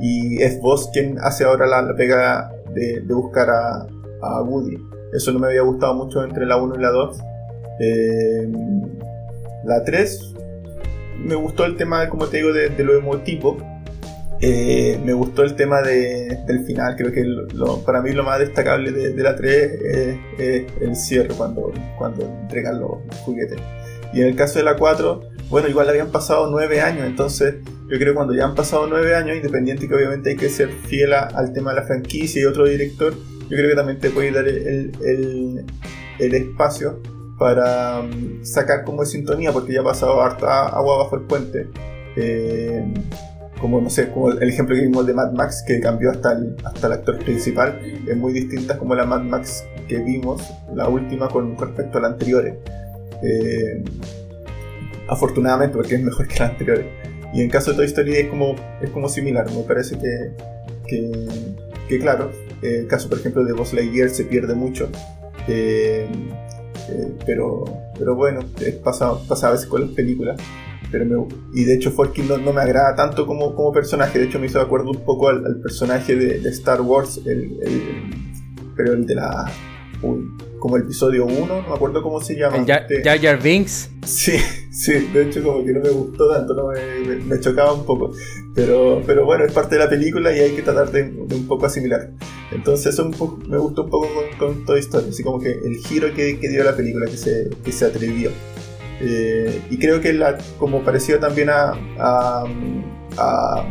y es Boss quien hace ahora la, pega de, de buscar a, a Woody. Eso no me había gustado mucho entre la 1 y la 2. Eh, la 3 me gustó el tema, como te digo, de, de lo emotivo. Eh, me gustó el tema de, del final. Creo que para mí lo más destacable de, la 3 es, el cierre cuando, cuando entregan los, juguetes. Y en el caso de la 4, bueno, igual habían pasado 9 años, entonces yo creo que cuando ya han pasado 9 años, independiente que obviamente hay que ser fiel al tema de la franquicia y otro director, yo creo que también te puede dar el, el, el espacio para um, sacar como de sintonía, porque ya ha pasado harta agua bajo el puente. Eh, como no sé, como el ejemplo que vimos de Mad Max, que cambió hasta el, hasta el actor principal, es muy distinta como la Mad Max que vimos, la última con respecto a la anterior. Eh, afortunadamente, porque es mejor que la anterior. Y en caso de Toy Story es como, es como similar, me parece que, que, claro, el eh, caso, por ejemplo, de Buzz Lightyear se pierde mucho. Eh, eh, pero, pero bueno, pasa, pasa a veces con las películas. Pero y de hecho, Forkin no, no, me agrada tanto como, como personaje. De hecho, me hizo de acuerdo un poco al, personaje de, Star Wars, el, pero el de la. como el episodio 1, no me acuerdo cómo se llama. Jar Jar Binks. Sí, Sí, de hecho como que no me gustó tanto, no me, chocaba un poco. Pero, pero bueno, es parte de la película y hay que tratar de, un poco asimilar. Entonces eso me gustó un poco con, con Toy Story, así como que el giro que, dio la película, que se, que se atrevió. Eh, y creo que la, como parecido también a, a,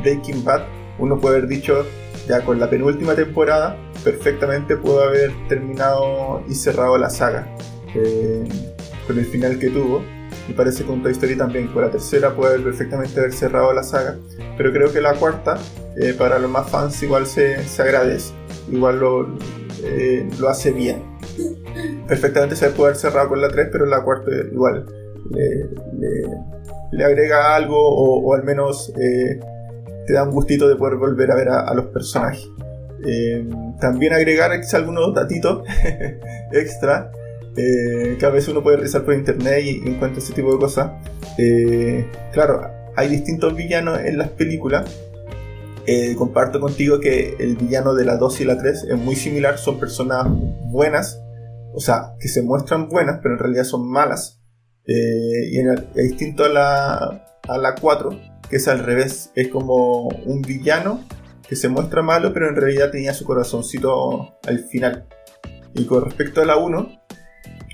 Breaking Bad, uno puede haber dicho ya con la penúltima temporada, perfectamente pudo haber terminado y cerrado la saga. Eh, con el final que tuvo y parece con Toy Story también, con la tercera puede perfectamente haber cerrado la saga, pero creo que la cuarta, eh, para los más fans, igual se, se agradece, igual lo, eh, lo hace bien. Perfectamente se puede haber cerrado con la 3, pero la cuarta igual le, agrega algo o, al menos eh, te da un gustito de poder volver a ver a, los personajes. también agregar algunos datitos extra eh, que a veces uno puede revisar por internet y encuentra ese tipo de cosas. Eh, claro, hay distintos villanos en las películas. Eh, comparto contigo que el villano de la 2 y la 3 es muy similar, son personas buenas, o sea, que se muestran buenas, pero en realidad son malas. Y es distinto a la, a la 4, que es al revés, es como un villano que se muestra malo, pero en realidad tenía su corazoncito al final. Y con respecto a la 1,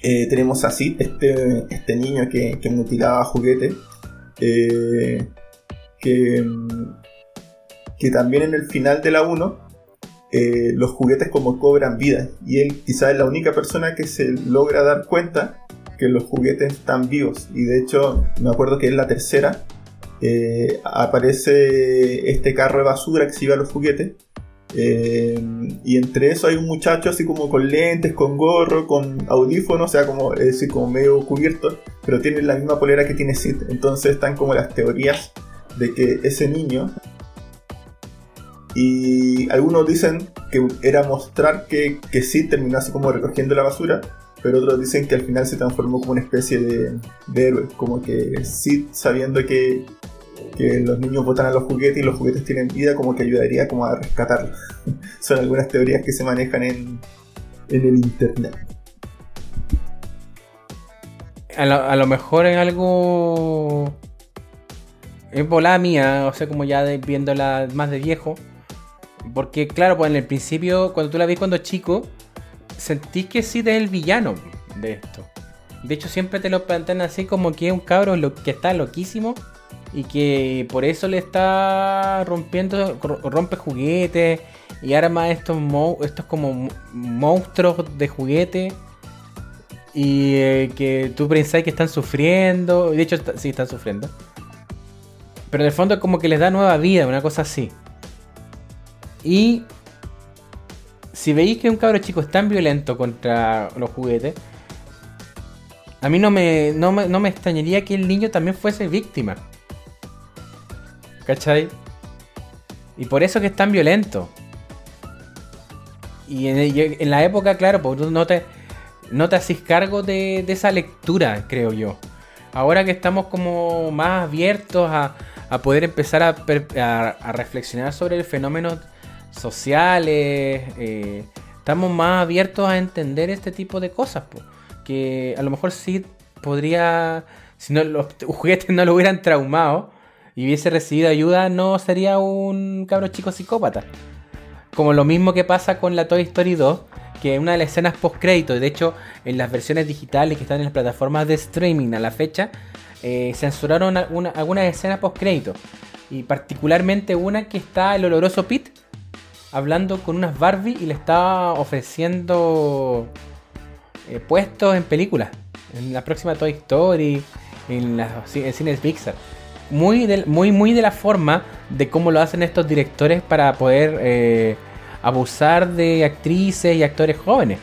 eh, tenemos a Sid, este, este niño que, que mutilaba juguetes, eh, que, que también en el final de la 1 eh, los juguetes como cobran vida y él quizás es la única persona que se logra dar cuenta que los juguetes están vivos y de hecho me acuerdo que en la tercera aparece este carro de basura que se lleva los juguetes eh, y entre eso hay un muchacho así como con lentes, con gorro, con audífonos, o sea, como, es como medio cubierto, pero tiene la misma polera que tiene Sid. Entonces están como las teorías de que ese niño. Y algunos dicen que era mostrar que, que Sid terminó así como recogiendo la basura, pero otros dicen que al final se transformó como una especie de, de héroe, como que Sid sabiendo que que los niños botan a los juguetes y los juguetes tienen vida, como que ayudaría como a rescatarlos. Son algunas teorías que se manejan en, en el internet. A lo, mejor en algo. Es volada o sea, como ya viéndola más de viejo. Porque, claro, pues en el principio, cuando tú la ves cuando chico, sentís que sí es el villano de esto. De hecho, siempre te lo plantean así como que es un cabro que está loquísimo y que por eso le está rompiendo, rompe juguetes y arma estos, estos como monstruos de juguete y eh, que tú pensáis que están sufriendo, de hecho sí están sufriendo, pero en el fondo como que les da nueva vida, una cosa así. Y si veis que un cabro chico es tan violento contra los juguetes, a mí no me, no me, no me extrañaría que el niño también fuese víctima. ¿Cachai? Y por eso que es tan violento. Y en, la época, claro, pues no te, no te haces cargo de, esa lectura, creo yo. Ahora que estamos como más abiertos a, poder empezar a, reflexionar sobre el fenómeno sociales, eh, estamos más abiertos a entender este tipo de cosas. que a lo mejor sí podría, si no los juguetes no lo hubieran traumado y hubiese recibido ayuda, no sería un cabro chico psicópata. Como lo mismo que pasa con la Toy Story 2, que una de las escenas post crédito, de hecho en las versiones digitales que están en las plataformas de streaming a la fecha, eh, censuraron algunas escenas post crédito. Y particularmente una que está el oloroso Pete hablando con unas Barbie y le está ofreciendo eh, puestos en películas. En la próxima Toy Story, en, la, en cines Pixar. Muy, muy, muy de la forma de cómo lo hacen estos directores para poder eh, abusar de actrices y actores jóvenes.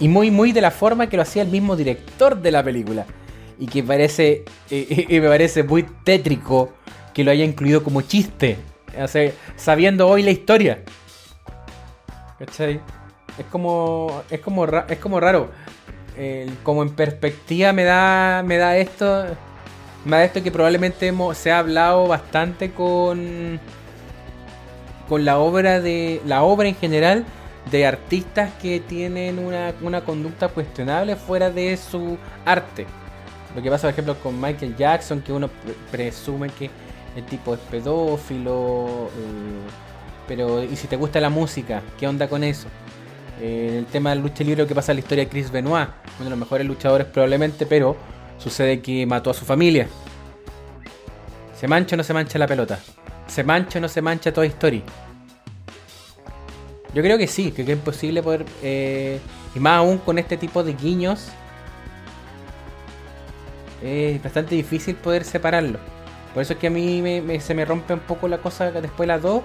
Y muy, muy de la forma que lo hacía el mismo director de la película. Y que parece, eh, me parece muy tétrico que lo haya incluido como chiste sabiendo hoy la historia. ¿Cachai? Es como. Es como, es como raro. como en perspectiva me da. Me da esto. Me da esto que probablemente se ha hablado bastante con. Con la obra de. La obra en general. De artistas que tienen una, una conducta cuestionable fuera de su arte. Lo que pasa, por ejemplo, con Michael Jackson, que uno presume que el tipo es pedófilo, eh, pero ¿y si te gusta la música? ¿Qué onda con eso? Eh, el tema del lucha libre que pasa en la historia de Chris Benoit, uno de los mejores luchadores probablemente, pero sucede que mató a su familia. ¿Se mancha o no se mancha la pelota? ¿Se mancha o no se mancha toda historia? Yo creo que sí, que es imposible poder... Eh, y más aún con este tipo de guiños, es bastante difícil poder separarlo. Por eso es que a mí se me rompe un poco la cosa después de la 2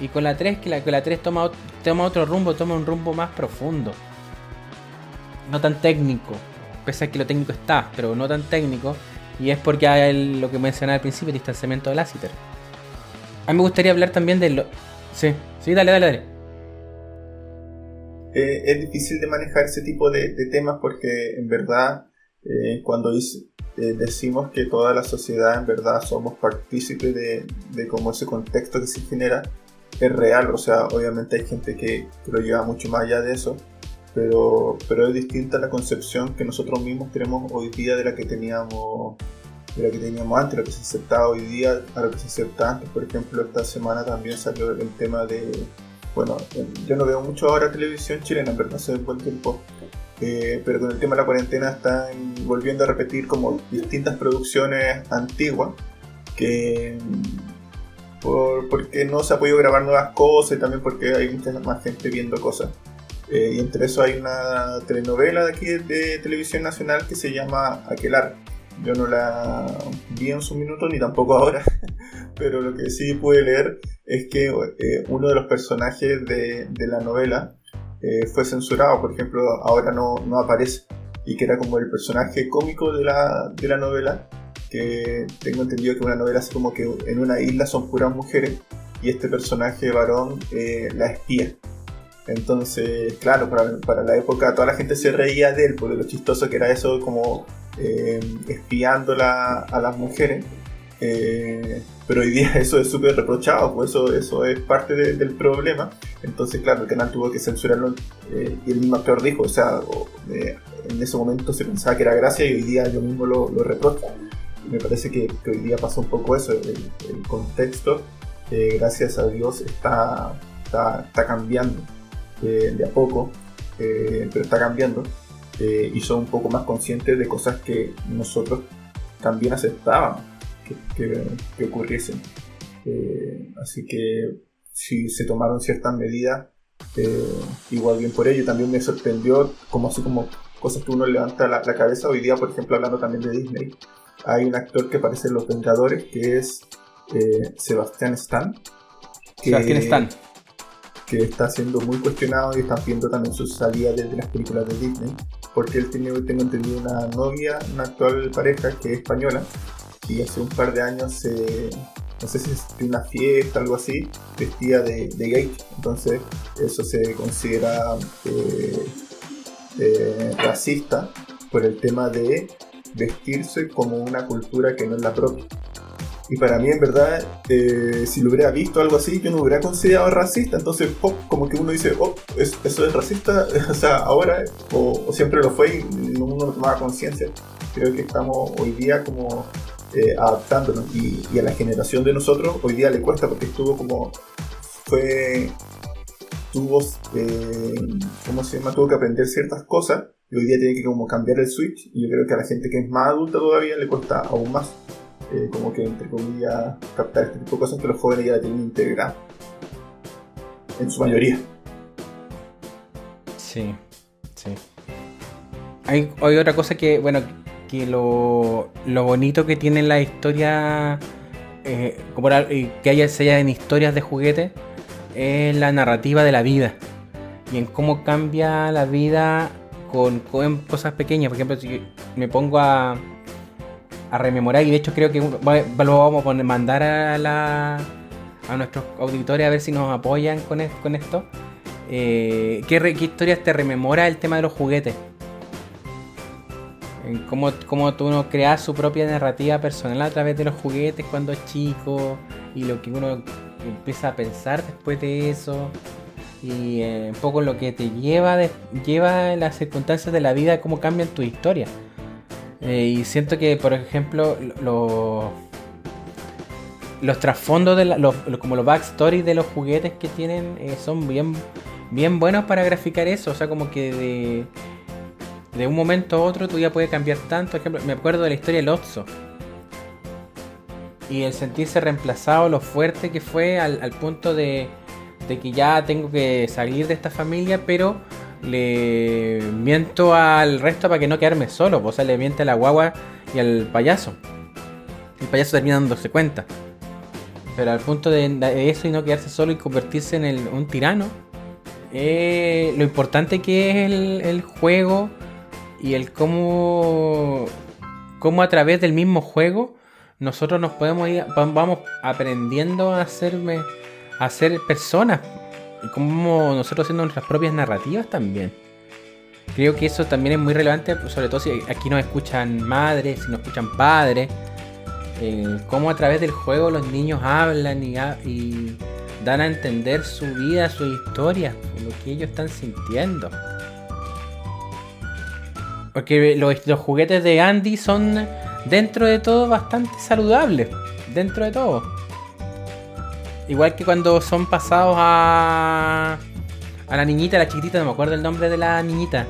y con la 3, que la, que la 3 toma, toma otro rumbo, toma un rumbo más profundo. No tan técnico, pese a que lo técnico está, pero no tan técnico. Y es porque hay lo que mencionaba al principio, el distanciamiento del Lassiter. A mí me gustaría hablar también de lo... Sí, sí, dale, dale, dale. Eh, es difícil de manejar ese tipo de, temas porque en verdad eh, cuando hice, eh, decimos que toda la sociedad en verdad somos partícipes de, de cómo ese contexto que se genera es real, o sea, obviamente hay gente que, lo lleva mucho más allá de eso, pero, pero es distinta la concepción que nosotros mismos tenemos hoy día de la que teníamos de la que teníamos antes, la que se aceptaba hoy día a lo que se acepta antes. Por ejemplo, esta semana también salió el tema de, bueno, yo no veo mucho ahora televisión chilena, en verdad, hace un buen tiempo, eh, pero con el tema de la cuarentena están volviendo a repetir como distintas producciones antiguas que por, porque no se ha podido grabar nuevas cosas y también porque hay mucha más gente viendo cosas. Eh, y entre eso hay una telenovela de aquí de televisión nacional que se llama Aquelar. Yo no la vi en su minuto ni tampoco ahora, pero lo que sí pude leer es que eh, uno de los personajes de, de la novela eh, fue censurado, por ejemplo, ahora no, no, aparece, y que era como el personaje cómico de la, de la novela, que tengo entendido que una novela así como que en una isla son puras mujeres, y este personaje varón eh, la espía. Entonces, claro, para, para, la época toda la gente se reía de él, por lo chistoso que era eso como eh, espiándola a las mujeres. Eh, pero hoy día eso es súper reprochado, pues eso, eso es parte del problema. Entonces, claro, el canal tuvo que censurarlo eh, y el mismo actor dijo, o sea, eh, en ese momento se pensaba que era gracia y hoy día yo mismo lo, lo reprocho. me parece que, hoy día pasa un poco eso, el, contexto, gracias a Dios, está, está, cambiando de a poco, pero está cambiando y son un poco más conscientes de cosas que nosotros también aceptaban que, que, ocurriesen. Eh, así que si se tomaron ciertas medidas, eh, igual bien por ello. También me sorprendió, como así como cosas que uno levanta la, cabeza. Hoy día, por ejemplo, hablando también de Disney, hay un actor que aparece en Los Vengadores, que es eh, Sebastián Stan. Que, Sebastián Stan. Que está siendo muy cuestionado y están viendo también su salida desde las películas de Disney. Porque él tiene, tengo entendido, una novia, una actual pareja que es española. Y hace un par de años se no sé si es una fiesta, algo así, vestida de, gay. Entonces, eso se considera eh, eh, racista por el tema de vestirse como una cultura que no es la propia. Y para mí, en verdad, eh, si lo hubiera visto algo así, yo no hubiera considerado racista. Entonces, como que uno dice, oh, eso es racista, o sea, ahora, o, siempre lo fue y uno no tomaba conciencia. Creo que estamos hoy día como eh, adaptándonos. Y, a la generación de nosotros hoy día le cuesta porque estuvo como fue tuvo eh, ¿cómo se llama? tuvo que aprender ciertas cosas y hoy día tiene que como cambiar el switch y yo creo que a la gente que es más adulta todavía le cuesta aún más eh, como que entre comillas captar este tipo de cosas que los jóvenes ya la tienen integrada en su mayoría. Sí sí. Hay, hay otra cosa que bueno que lo, bonito que tiene la historia, eh, como que haya, se en historias de juguetes, es la narrativa de la vida. Y en cómo cambia la vida con, cosas pequeñas. Por ejemplo, si me pongo a, a rememorar, y de hecho creo que lo vamos a mandar a, la, a nuestros auditores a ver si nos apoyan con, con esto. Eh, ¿qué, ¿Qué historias te rememora el tema de los juguetes? Cómo, cómo uno crea su propia narrativa personal a través de los juguetes cuando es chico y lo que uno empieza a pensar después de eso. Y eh, un poco lo que te lleva de, lleva las circunstancias de la vida cómo cambian tu historia. Eh, y siento que por ejemplo los trasfondos de los, como los backstories de los juguetes que tienen eh, son bien bien buenos para graficar eso. O sea como que de de un momento a otro tu vida puede cambiar tanto. Por ejemplo, me acuerdo de la historia del Otso. Y el sentirse reemplazado, lo fuerte que fue al, punto de, que ya tengo que salir de esta familia, pero le miento al resto para que no quedarme solo. O sea, le miente a la guagua y al payaso. El payaso termina dándose cuenta. Pero al punto de eso y no quedarse solo y convertirse en un tirano, eh, lo importante que es el juego y el cómo, cómo a través del mismo juego nosotros nos podemos ir, vamos aprendiendo a hacerme, a ser personas y cómo nosotros haciendo nuestras propias narrativas también. Creo que eso también es muy relevante, sobre todo si aquí nos escuchan madres, si nos escuchan padres, cómo a través del juego los niños hablan y dan a entender su vida, su historia, lo que ellos están sintiendo. Porque los, juguetes de Andy son, dentro de todo, bastante saludables. Dentro de todo. Igual que cuando son pasados a. A la niñita, la chiquitita, no me acuerdo el nombre de la niñita.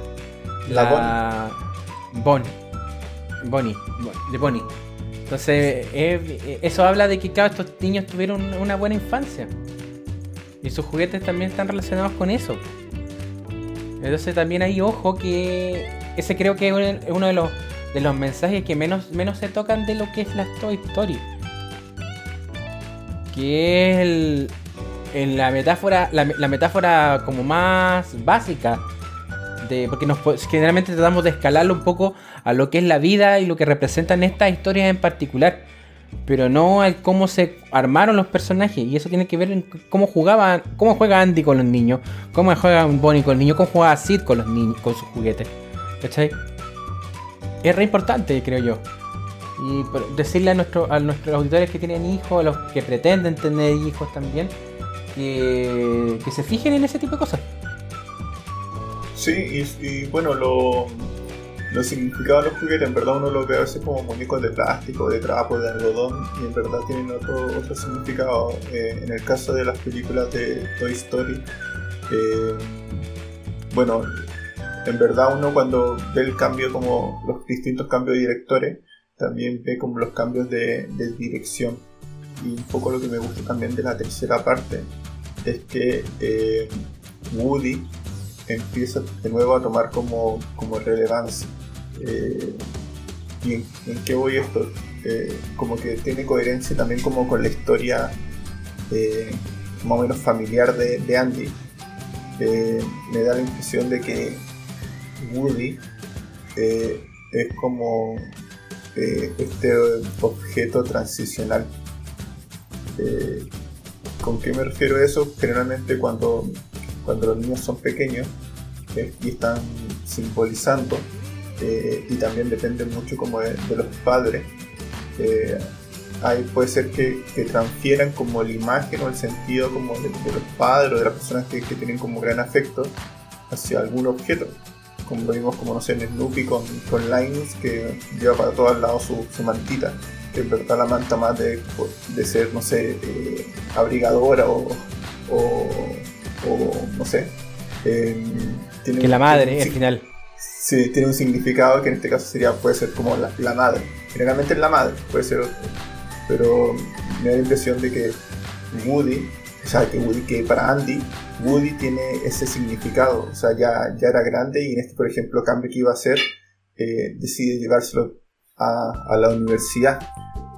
La, Bonnie. Bonnie. De Bonnie. Entonces, eso habla de que cada estos niños tuvieron una buena infancia. Y sus juguetes también están relacionados con eso. Entonces también hay ojo que ese creo que es uno de los, de los mensajes que menos, menos se tocan de lo que es la Toy Story. Que es el, en la metáfora, la, metáfora como más básica. De, porque nos, generalmente tratamos de escalarlo un poco a lo que es la vida y lo que representan estas historias en particular. Pero no al cómo se armaron los personajes. Y eso tiene que ver en cómo jugaba, cómo juega Andy con los niños, cómo juega Bonnie con los niños, cómo juega Sid con los niños, con sus juguetes. ¿Cachai? Es re importante, creo yo. Y decirle a, nuestro, a nuestros auditores que tienen hijos, a los que pretenden tener hijos también, que, se fijen en ese tipo de cosas. Sí, y, bueno, lo, los significados de los juguetes, en verdad uno lo ve a veces como muñecos de plástico, de trapo, de algodón, y en verdad tienen otro, otro significado. Eh, en el caso de las películas de Toy Story, eh, bueno, en verdad uno cuando ve el cambio, como los distintos cambios de directores, también ve como los cambios de, dirección. Y un poco lo que me gusta también de la tercera parte es que eh, Woody empieza de nuevo a tomar como, como relevancia. Eh, ¿Y en, qué voy esto? Eh, como que tiene coherencia también como con la historia más o menos familiar de, Andy. me da la impresión de que Woody es como eh, este objeto transicional. Eh, ¿Con qué me refiero a eso? Generalmente cuando, cuando los niños son pequeños eh, y están simbolizando, y también depende mucho como de, los padres, ahí puede ser que, transfieran como la imagen o el sentido como de, los padres o de las personas que, que tienen como gran afecto hacia algún objeto. Como lo vimos como no sé en Snoopy con, con Lines que lleva para todos lados su, su, mantita. Que en verdad la manta más de, de ser no sé eh, abrigadora o, o, no sé eh, que la madre al final sí tiene un significado que en este caso sería puede ser como la, madre. Generalmente es la madre puede ser otro. Pero me da la impresión de que Woody o sea que Woody que para Andy Woody tiene ese significado, o sea, ya, ya era grande y en este, por ejemplo, cambio que iba a hacer, eh, decide llevárselo a, la universidad,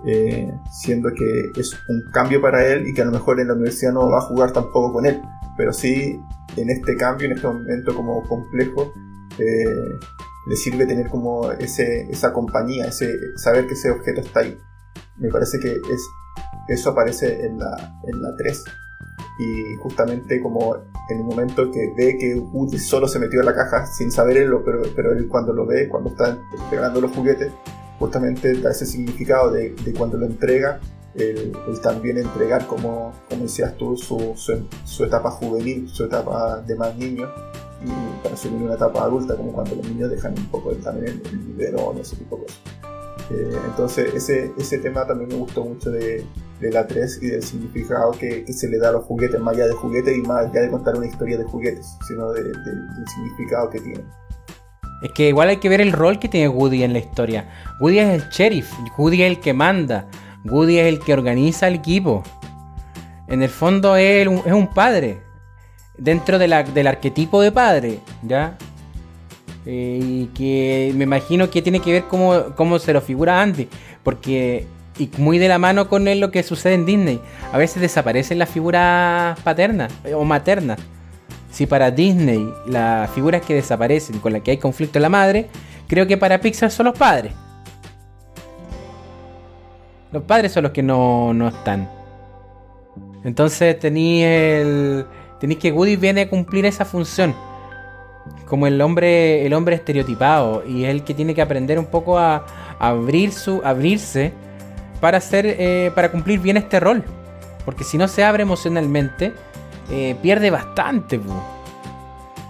eh, siendo que es un cambio para él y que a lo mejor en la universidad no va a jugar tampoco con él, pero sí en este cambio, en este momento como complejo, eh, le sirve tener como ese, esa compañía, ese, saber que ese objeto está ahí. Me parece que es, eso aparece en la, en la 3 y justamente como en el momento que ve que Woody solo se metió en la caja sin saber él, pero, pero él cuando lo ve, cuando está entregando los juguetes, justamente da ese significado de, cuando lo entrega, el, también entregar, como, como decías tú, su, su, etapa juvenil, su etapa de más niño, para subir una etapa adulta, como cuando los niños dejan un poco también el, el biberón, ese tipo de cosas. Eh, entonces ese, ese tema también me gustó mucho de, de la 3 y del significado que, que, se le da a los juguetes, más allá de juguetes y más allá de contar una historia de juguetes, sino de, del significado que tiene. Es que igual hay que ver el rol que tiene Woody en la historia. Woody es el sheriff, Woody es el que manda, Woody es el que organiza el equipo. En el fondo es, es un padre, dentro de la, del arquetipo de padre, ¿ya? Eh, y que me imagino que tiene que ver cómo, cómo se lo figura Andy. Porque, y muy de la mano con lo que sucede en Disney. A veces desaparecen las figuras paternas eh, o maternas. Si para Disney las figuras que desaparecen, con las que hay conflicto en la madre, creo que para Pixar son los padres. Los padres son los que no, no están. Entonces tenéis el. Tenéis que Woody viene a cumplir esa función como el hombre, el hombre estereotipado y es el que tiene que aprender un poco a, abrir su, abrirse para hacer, eh, para cumplir bien este rol, porque si no se abre emocionalmente eh, pierde bastante.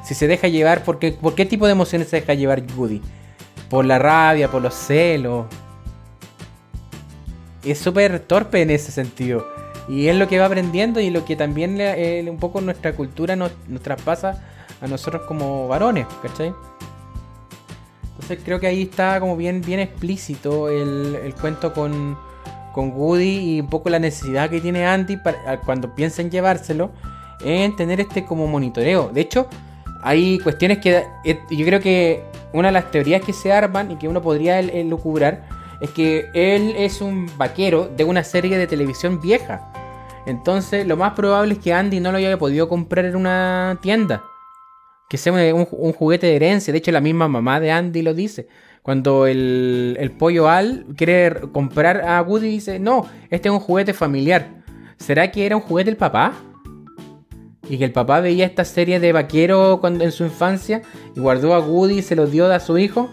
Si se deja llevar, ¿por qué, ¿por qué tipo de emociones se deja llevar Woody? Por la rabia, por los celos. Es súper torpe en ese sentido. Y es lo que va aprendiendo y lo que también eh, un poco nuestra cultura nos, nos traspasa a nosotros como varones, ¿cachai? Entonces creo que ahí está como bien, bien explícito el, cuento con, con, Woody y un poco la necesidad que tiene Andy para, cuando piensa en llevárselo en tener este como monitoreo. De hecho, hay cuestiones que eh, yo creo que una de las teorías que se arman y que uno podría lucubrar es que él es un vaquero de una serie de televisión vieja. Entonces, lo más probable es que Andy no lo haya podido comprar en una tienda que sea un, juguete de herencia. De hecho, la misma mamá de Andy lo dice. Cuando el, pollo Al quiere comprar a Woody, dice, no, este es un juguete familiar. ¿Será que era un juguete del papá? Y que el papá veía esta serie de vaquero cuando, en su infancia y guardó a Woody y se lo dio a su hijo.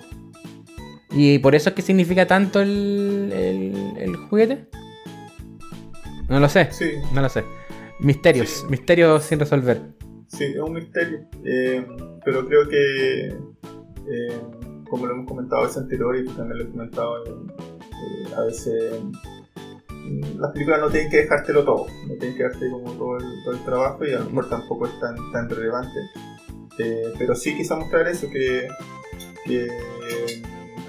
Y por eso es que significa tanto el, juguete. No lo sé. Sí. No lo sé. Misterios, misterios sin resolver. Sí, es un misterio. Eh, pero creo que, eh, como lo hemos comentado a veces anterior y también lo he comentado, eh, a veces mm, las películas no tienen que dejártelo todo, no tienen que darte como todo el, todo el trabajo y a lo mejor tampoco es tan, tan relevante. pero sí quizá mostrar eso, que, que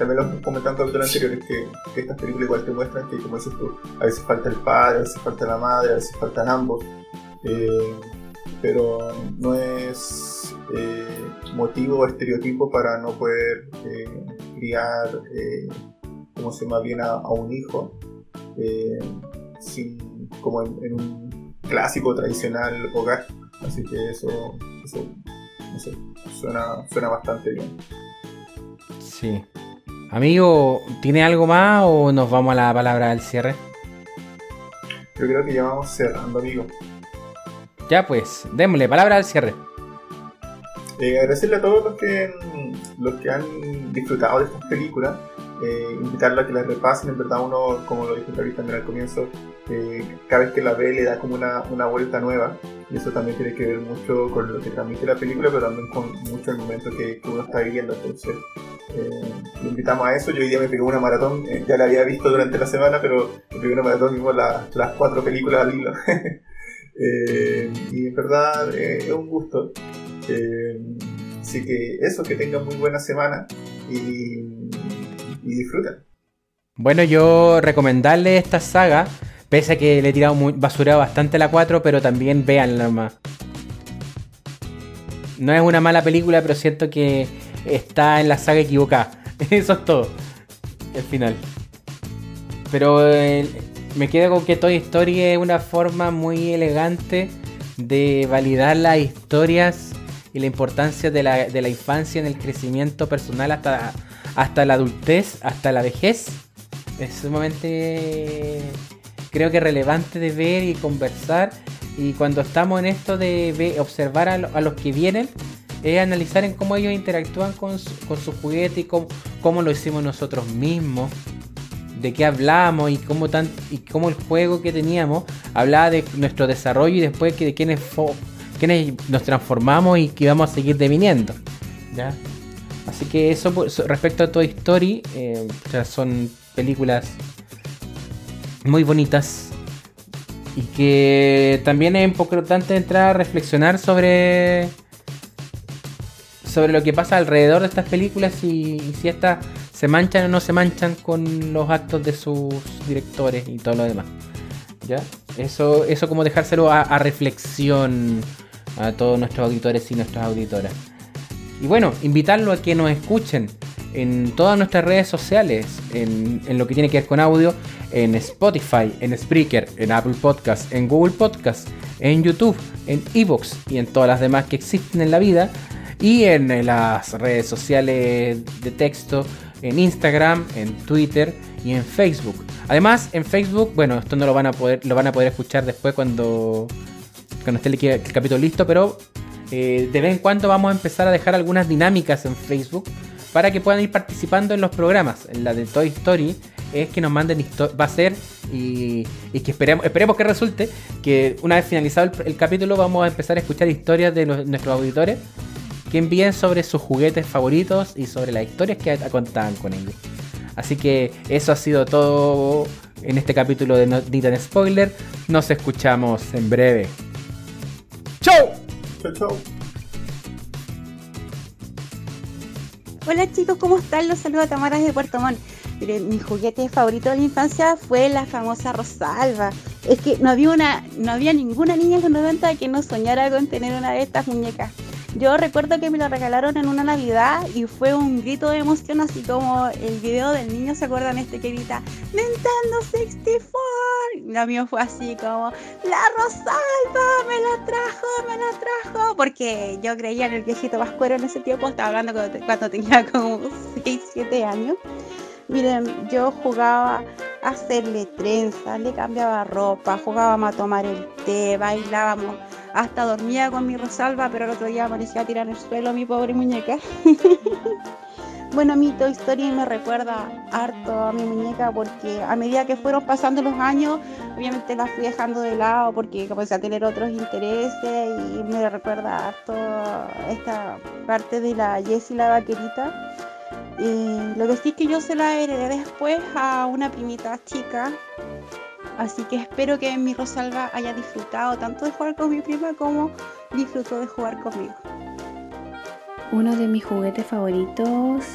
también lo hemos comentado en capítulos anteriores, que, que estas películas igual te muestran que, como dices tú, a veces falta el padre, a veces falta la madre, a veces faltan ambos. Eh, pero no es eh, motivo o estereotipo para no poder eh, criar, como se llama bien, a, un hijo, sin, como en, un clásico tradicional hogar. Así que eso, no sé, suena, suena bastante bien. Sí. Amigo, ¿tiene algo más o nos vamos a la palabra del cierre? Yo creo que ya vamos cerrando, amigo. Ya pues, démosle palabra al cierre. Eh, agradecerle a todos los que, los que han disfrutado de estas películas. Eh, invitarlos a que las repasen. En verdad, uno, como lo dije también al comienzo, eh, cada vez que la ve le da como una, una, vuelta nueva. Y eso también tiene que ver mucho con lo que transmite la película, pero también con mucho el momento que, uno está viviendo. Entonces, eh, lo invitamos a eso. Yo hoy día me pegué una maratón, ya la había visto durante la semana, pero me pegué una maratón vimos las cuatro películas al hilo. Eh, y en verdad eh, es un gusto. Eh, así que eso, que tengan muy buena semana y, y disfruten. Bueno, yo recomendarle esta saga, pese a que le he tirado muy, basurado bastante la 4, pero también véanla más. No es una mala película, pero siento que está en la saga equivocada. Eso es todo. El final. Pero me quedo con que Toy Story es una forma muy elegante de validar las historias y la importancia de la, infancia en el crecimiento personal hasta, hasta la adultez, hasta la vejez. Es sumamente, creo que relevante de ver y conversar. Y cuando estamos en esto de observar a, los que vienen, es analizar en cómo ellos interactúan con su, con juguete y cómo, lo hicimos nosotros mismos de qué hablamos y cómo, el juego que teníamos hablaba de nuestro desarrollo y después que de quiénes, nos transformamos y que vamos a seguir deviniendo. ¿ya? Así que eso respecto a Toy Story, eh, son películas muy bonitas y que también es importante entrar a reflexionar sobre sobre lo que pasa alrededor de estas películas y, si esta se manchan o no se manchan con los actos de sus directores y todo lo demás. ¿Ya? Eso, eso como dejárselo a, reflexión a todos nuestros auditores y nuestras auditoras. Y bueno, invitarlo a que nos escuchen en todas nuestras redes sociales, en, lo que tiene que ver con audio, en Spotify, en Spreaker, en Apple Podcast, en Google Podcast, en YouTube, en Evox y en todas las demás que existen en la vida, y en las redes sociales de texto en Instagram, en Twitter y en Facebook. Además, en Facebook, bueno, esto no lo van a poder, lo van a poder escuchar después cuando, cuando esté el, capítulo listo, pero eh, de vez en cuando vamos a empezar a dejar algunas dinámicas en Facebook para que puedan ir participando en los programas. La de Toy Story es que nos manden va a ser y, que esperemos, esperemos que resulte que una vez finalizado el, capítulo vamos a empezar a escuchar historias de nuestros auditores que envíen sobre sus juguetes favoritos y sobre las historias que contaban con ellos. Así que eso ha sido todo en este capítulo de No Spoiler. Nos escuchamos en breve. ¡Chau! Chau, chau. Hola chicos, ¿cómo están? Los saludos a Tamara de Puerto Montt. mi juguete favorito de la infancia fue la famosa Rosalba. Es que no había una, no había ninguna niña en los 90 que no soñara con tener una de estas muñecas. Yo recuerdo que me lo regalaron en una Navidad y fue un grito de emoción, así como el video del niño, ¿se acuerdan? Este que grita Nintendo 64. Lo mío fue así como La Rosalba me la trajo, me la trajo. Porque yo creía en el viejito vascuero en ese tiempo, estaba hablando cuando, tenía como 6, 7 años. Miren, yo jugaba a hacerle trenzas, le cambiaba ropa, jugábamos a tomar el té, bailábamos hasta dormía con mi Rosalba, pero el otro día aparecía a tirar en el suelo mi pobre muñeca. bueno, mi Toy Story me recuerda harto a mi muñeca porque a medida que fueron pasando los años, obviamente la fui dejando de lado porque comencé a tener otros intereses y me recuerda harto esta parte de la Jessie la vaquerita. Y lo que sí es que yo se la heredé después a una primita chica Así que espero que mi Rosalba haya disfrutado tanto de jugar con mi prima como disfrutó de jugar conmigo. Uno de mis juguetes favoritos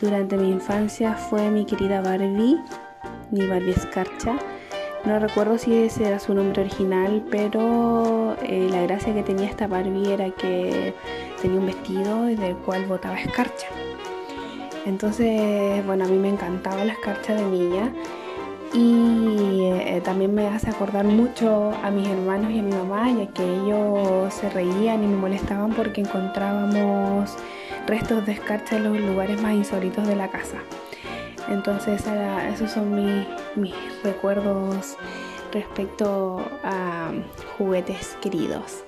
durante mi infancia fue mi querida Barbie, mi Barbie Escarcha. No recuerdo si ese era su nombre original, pero eh, la gracia que tenía esta Barbie era que tenía un vestido del cual botaba escarcha. Entonces, bueno, a mí me encantaba la escarcha de niña y eh, también me hace acordar mucho a mis hermanos y a mi mamá, ya que ellos se reían y me molestaban porque encontrábamos restos de escarcha en los lugares más insólitos de la casa. Entonces esos son mis, recuerdos respecto a juguetes queridos.